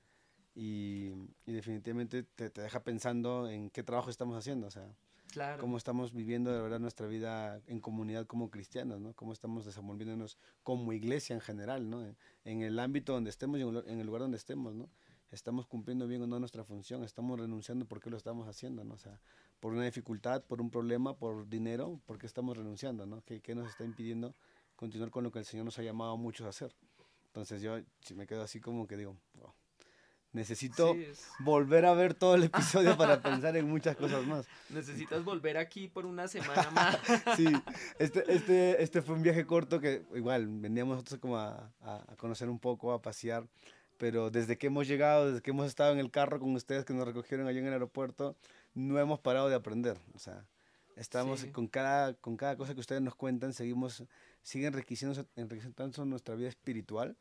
Y, y definitivamente te, te, deja pensando en qué trabajo estamos haciendo. O sea, cómo estamos viviendo de verdad nuestra vida en comunidad como cristianos, ¿no? Cómo estamos desenvolviéndonos como iglesia en general, ¿no? En, el ámbito donde estemos y en el lugar donde estemos, ¿no? Estamos cumpliendo bien o no nuestra función, estamos renunciando porque lo estamos haciendo, ¿no? O sea, por una dificultad, por un problema, por dinero, porque estamos renunciando, ¿no? ¿Qué, qué nos está impidiendo continuar con lo que el Señor nos ha llamado a muchos a hacer? Entonces yo si me quedo así como que digo, Necesito volver a ver todo el episodio para pensar en muchas cosas más. Necesitas volver aquí por una semana más. sí, este, este, este fue un viaje corto que igual veníamos nosotros como a, a, conocer un poco, a pasear, pero desde que hemos llegado, desde que hemos estado en el carro con ustedes que nos recogieron allá en el aeropuerto, no hemos parado de aprender. O sea, estamos con, cada, con cada cosa que ustedes nos cuentan, seguimos, siguen enriqueciendo, enriqueciendo nuestra vida espiritual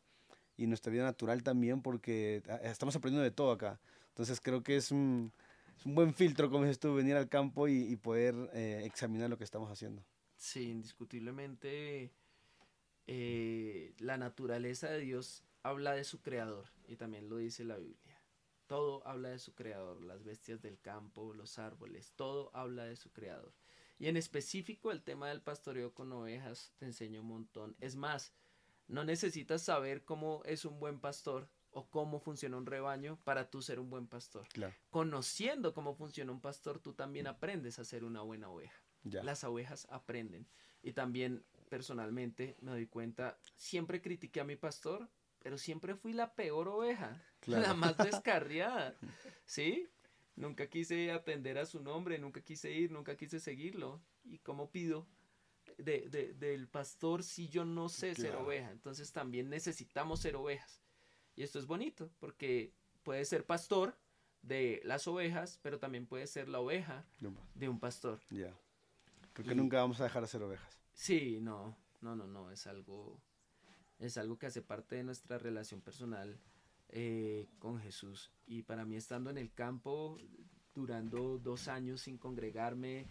y nuestra vida natural también, porque ah, estamos aprendiendo de todo acá. Entonces creo que es un, es un buen filtro, como dices tú, venir al campo y, poder eh, examinar lo que estamos haciendo. Sí, indiscutiblemente eh, la naturaleza de Dios habla de su creador y también lo dice la Biblia. Todo habla de su creador, las bestias del campo, los árboles, todo habla de su creador. Y en específico el tema del pastoreo con ovejas te enseño un montón. Es más, no necesitas saber cómo es un buen pastor o cómo funciona un rebaño para tú ser un buen pastor. Conociendo cómo funciona un pastor, tú también aprendes a ser una buena oveja. Las ovejas aprenden. Y también personalmente me doy cuenta, siempre critiqué a mi pastor, pero siempre fui la peor oveja, la más descarriada. ¿Sí? Nunca quise atender a su nombre, nunca quise ir, nunca quise seguirlo. ¿Y cómo pido de, del pastor si yo no sé ser oveja. Entonces también necesitamos ser ovejas. Y esto es bonito porque puede ser pastor de las ovejas, pero también puede ser la oveja de un pastor. Ya. Porque nunca vamos a dejar de ser ovejas. Sí, no, no, no, no, es algo, es algo que hace parte de nuestra relación personal eh, con Jesús. Y para mí estando en el campo, durando dos años sin congregarme,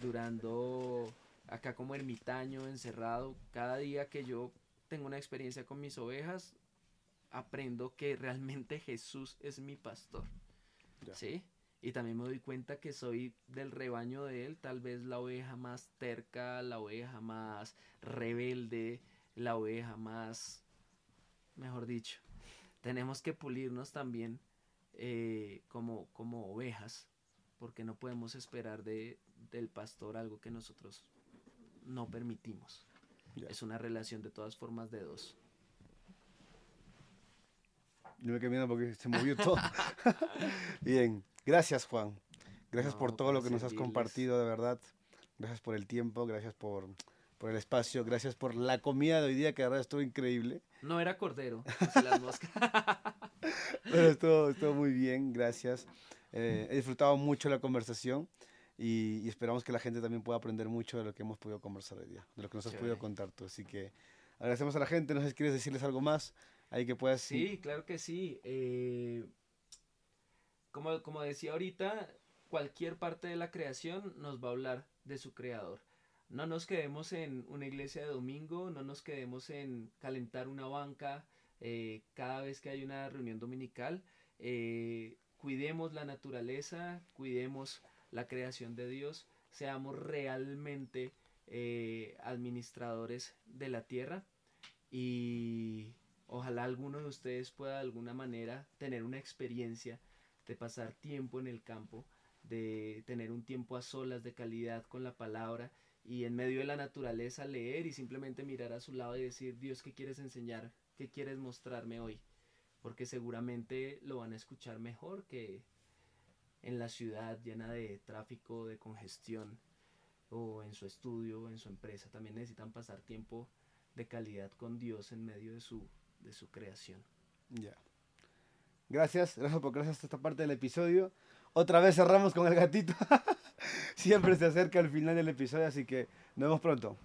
durando acá como ermitaño, encerrado, cada día que yo tengo una experiencia con mis ovejas, aprendo que realmente Jesús es mi pastor. ¿Sí? Y también me doy cuenta que soy del rebaño de él, tal vez la oveja más terca, la oveja más rebelde, la oveja más, mejor dicho. Tenemos que pulirnos también eh, como, como ovejas, porque no podemos esperar de, del pastor algo que nosotros no permitimos. Es una relación de todas formas de dos. Yo me quedé viendo porque se movió todo. Bien, gracias Juan. Gracias por todo lo que nos has compartido, de verdad. Gracias por el tiempo, gracias por, por el espacio, gracias por la comida de hoy día, que de verdad estuvo increíble. No era cordero, las moscas. Pero estuvo, estuvo, muy bien, gracias. Eh, he disfrutado mucho la conversación y, esperamos que la gente también pueda aprender mucho de lo que hemos podido conversar hoy día, de lo que nos has podido contar tú. Así que agradecemos a la gente, no sé si quieres decirles algo más, ahí que puedas... Sí, claro que sí. Eh, como, como decía ahorita, cualquier parte de la creación nos va a hablar de su creador. No nos quedemos en una iglesia de domingo, no nos quedemos en calentar una banca eh, cada vez que hay una reunión dominical. Eh, cuidemos la naturaleza, cuidemos la creación de Dios, seamos realmente eh, administradores de la tierra y ojalá alguno de ustedes pueda de alguna manera tener una experiencia de pasar tiempo en el campo de tener un tiempo a solas de calidad con la palabra y en medio de la naturaleza leer y simplemente mirar a su lado y decir, Dios, ¿qué quieres enseñar? ¿Qué quieres mostrarme hoy? Porque seguramente lo van a escuchar mejor que en la ciudad llena de tráfico, de congestión, o en su estudio, en su empresa. También necesitan pasar tiempo de calidad con Dios en medio de su, de su creación. Ya. Gracias, gracias por gracias a esta parte del episodio. Otra vez cerramos con el gatito. Siempre se acerca al final del episodio, así que nos vemos pronto.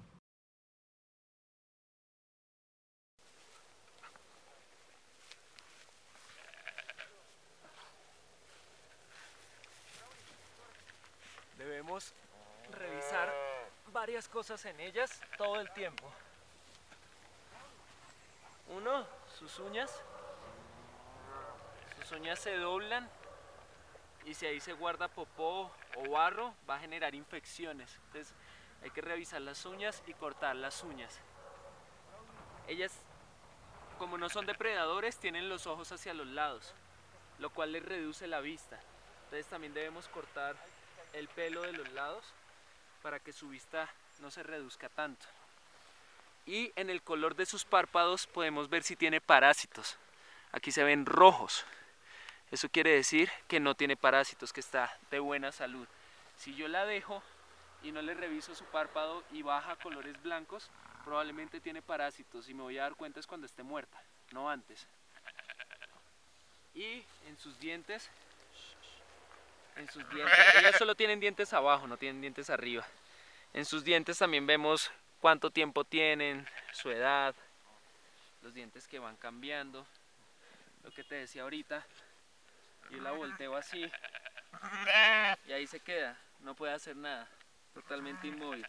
Debemos revisar cosas en ellas todo el tiempo. Uno, sus uñas. Sus uñas se doblan y si ahí se guarda popó o barro va a generar infecciones. Entonces hay que revisar las uñas y cortar las uñas. Ellas, como no son depredadores, tienen los ojos hacia los lados, lo cual les reduce la vista. Entonces también debemos cortar el pelo de los lados para que su vista no se reduzca tanto. Y en el color de sus párpados podemos ver si tiene parásitos. Aquí se ven rojos. Eso quiere decir que no tiene parásitos, que está de buena salud. Si yo la dejo y no le reviso su párpado y baja colores blancos, probablemente tiene parásitos y me voy a dar cuenta es cuando esté muerta, no antes. Y en sus dientes, en sus dientes, ellas solo tienen dientes abajo, no tienen dientes arriba. En sus dientes también vemos cuánto tiempo tienen, su edad, los dientes que van cambiando. Lo que te decía ahorita, y la volteo así y ahí se queda, no puede hacer nada, totalmente inmóvil.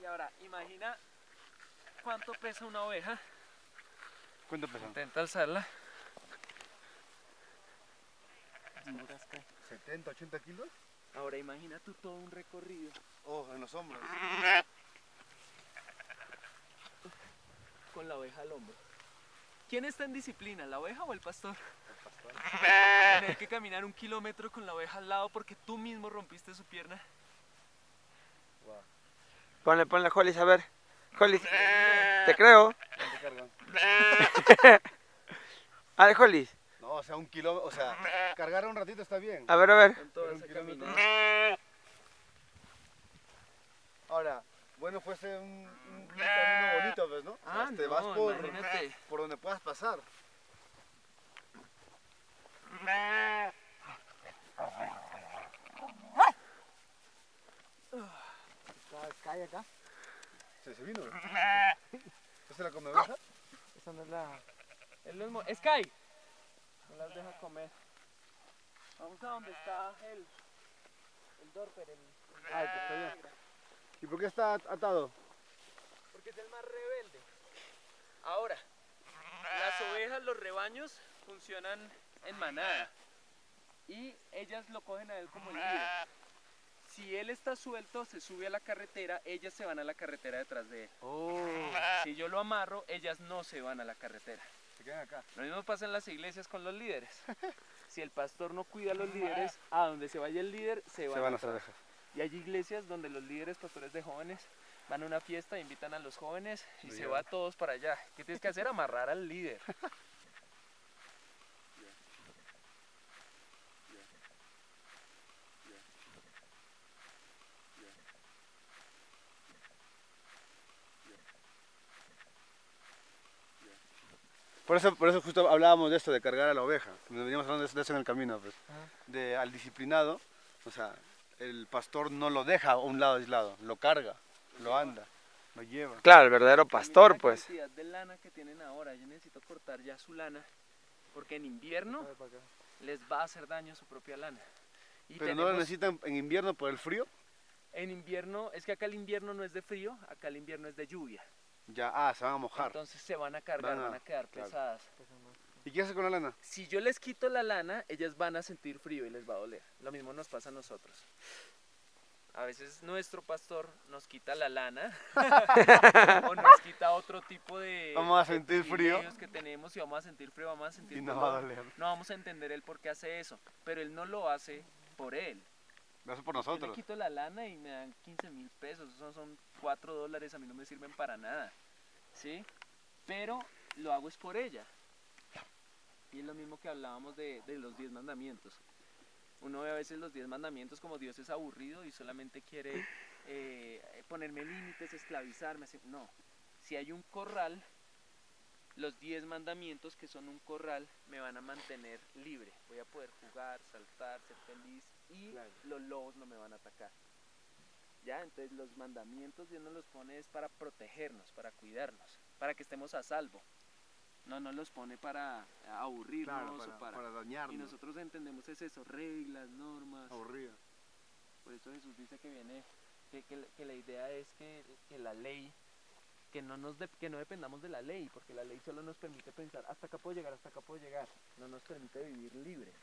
Y ahora, imagina cuánto pesa una oveja. ¿Cuánto pesa? Intenta alzarla. 70, 80 kilos. Ahora imagina tú todo un recorrido. Oh, en los hombros. con la oveja al hombro. ¿Quién está en disciplina, la oveja o el pastor? El pastor. Tener que caminar un kilómetro con la oveja al lado porque tú mismo rompiste su pierna. Wow. Ponle, ponle, Hollis, a ver. Hollis, te creo. a ver, Hollis. No, o sea, un kilómetro, o sea, cargar un ratito está bien. A ver, a ver. Ahora, bueno fuese un, un, camino bonito, ¿ves, no? Ah, te vas por, por donde puedas pasar. ¿Cae acá? ¿Se, se vino? ¿Esa la come oveja? Esa no es la... No es Sky. No las deja comer. Vamos a donde está el... El Dorper, el... Ah, que está allá. ¿Y por qué está atado? Porque es el más rebelde. Ahora, las ovejas, los rebaños funcionan en manada y ellas lo cogen a él como el líder. Si Si él está suelto, se sube a la carretera, ellas se van a la carretera detrás de él. Oh, Si yo lo amarro, ellas no se van a la carretera. Se quedan acá. Lo mismo pasa en las iglesias con los líderes. Si el pastor no cuida a los líderes, a donde se vaya el líder, se van, Se van las ovejas. Y hay iglesias donde los líderes, pastores de jóvenes, van a una fiesta, invitan a los jóvenes y se va todos para allá. ¿Qué tienes que hacer? Amarrar al líder. Por eso, por eso justo hablábamos de esto, de cargar a la oveja. Nos veníamos hablando de eso, de eso en el camino, pues. De al disciplinado, o sea, el pastor no lo deja a un lado aislado, lo carga, lo anda, lo lleva. Claro, el verdadero pastor, la pues. cantidad de lana que tienen ahora. Yo necesito cortar ya su lana. Porque en invierno les va a hacer daño su propia lana. Y Pero no lo necesitan en invierno por el frío. En invierno, es que acá el invierno no es de frío, acá el invierno es de lluvia. Ya, ah, se van a mojar. Entonces se van a cargar, Van a- van a quedar claro. pesadas. ¿Y qué hace con la lana? Si yo les quito la lana, ellas van a sentir frío y les va a doler. Lo mismo nos pasa a nosotros. A veces nuestro pastor nos quita la lana o nos quita otro tipo de Vamos a sentir frío. que tenemos y vamos a sentir frío, vamos a sentir Y no va a doler. No vamos a entender el por qué hace eso, pero él no lo hace por él. Lo hace por Yo le nosotros. quito la lana y me dan 15 mil pesos, esos son 4 dólares, a mí no me sirven para nada, ¿sí? Pero lo hago es por ella. Y es lo mismo que hablábamos de, de los 10 mandamientos. Uno ve a veces los 10 mandamientos como Dios es aburrido y solamente quiere eh, ponerme límites, esclavizarme. No, si hay un corral, los 10 mandamientos que son un corral me van a mantener libre. Voy a poder jugar, saltar, ser feliz y Claro. los lobos no me van a atacar. Ya, entonces los mandamientos Dios nos los pone es para protegernos, para cuidarnos, para que estemos a salvo. No nos los pone para aburrirnos Claro, o para, para... para dañarnos. Y nosotros entendemos es eso, reglas, normas. Aburrido. Por eso Jesús dice que viene, que, que la- que la idea es que, que la ley, que no, nos de- que no dependamos de la ley, porque la ley solo nos permite pensar, hasta acá puedo llegar, hasta acá puedo llegar, no nos permite vivir libre.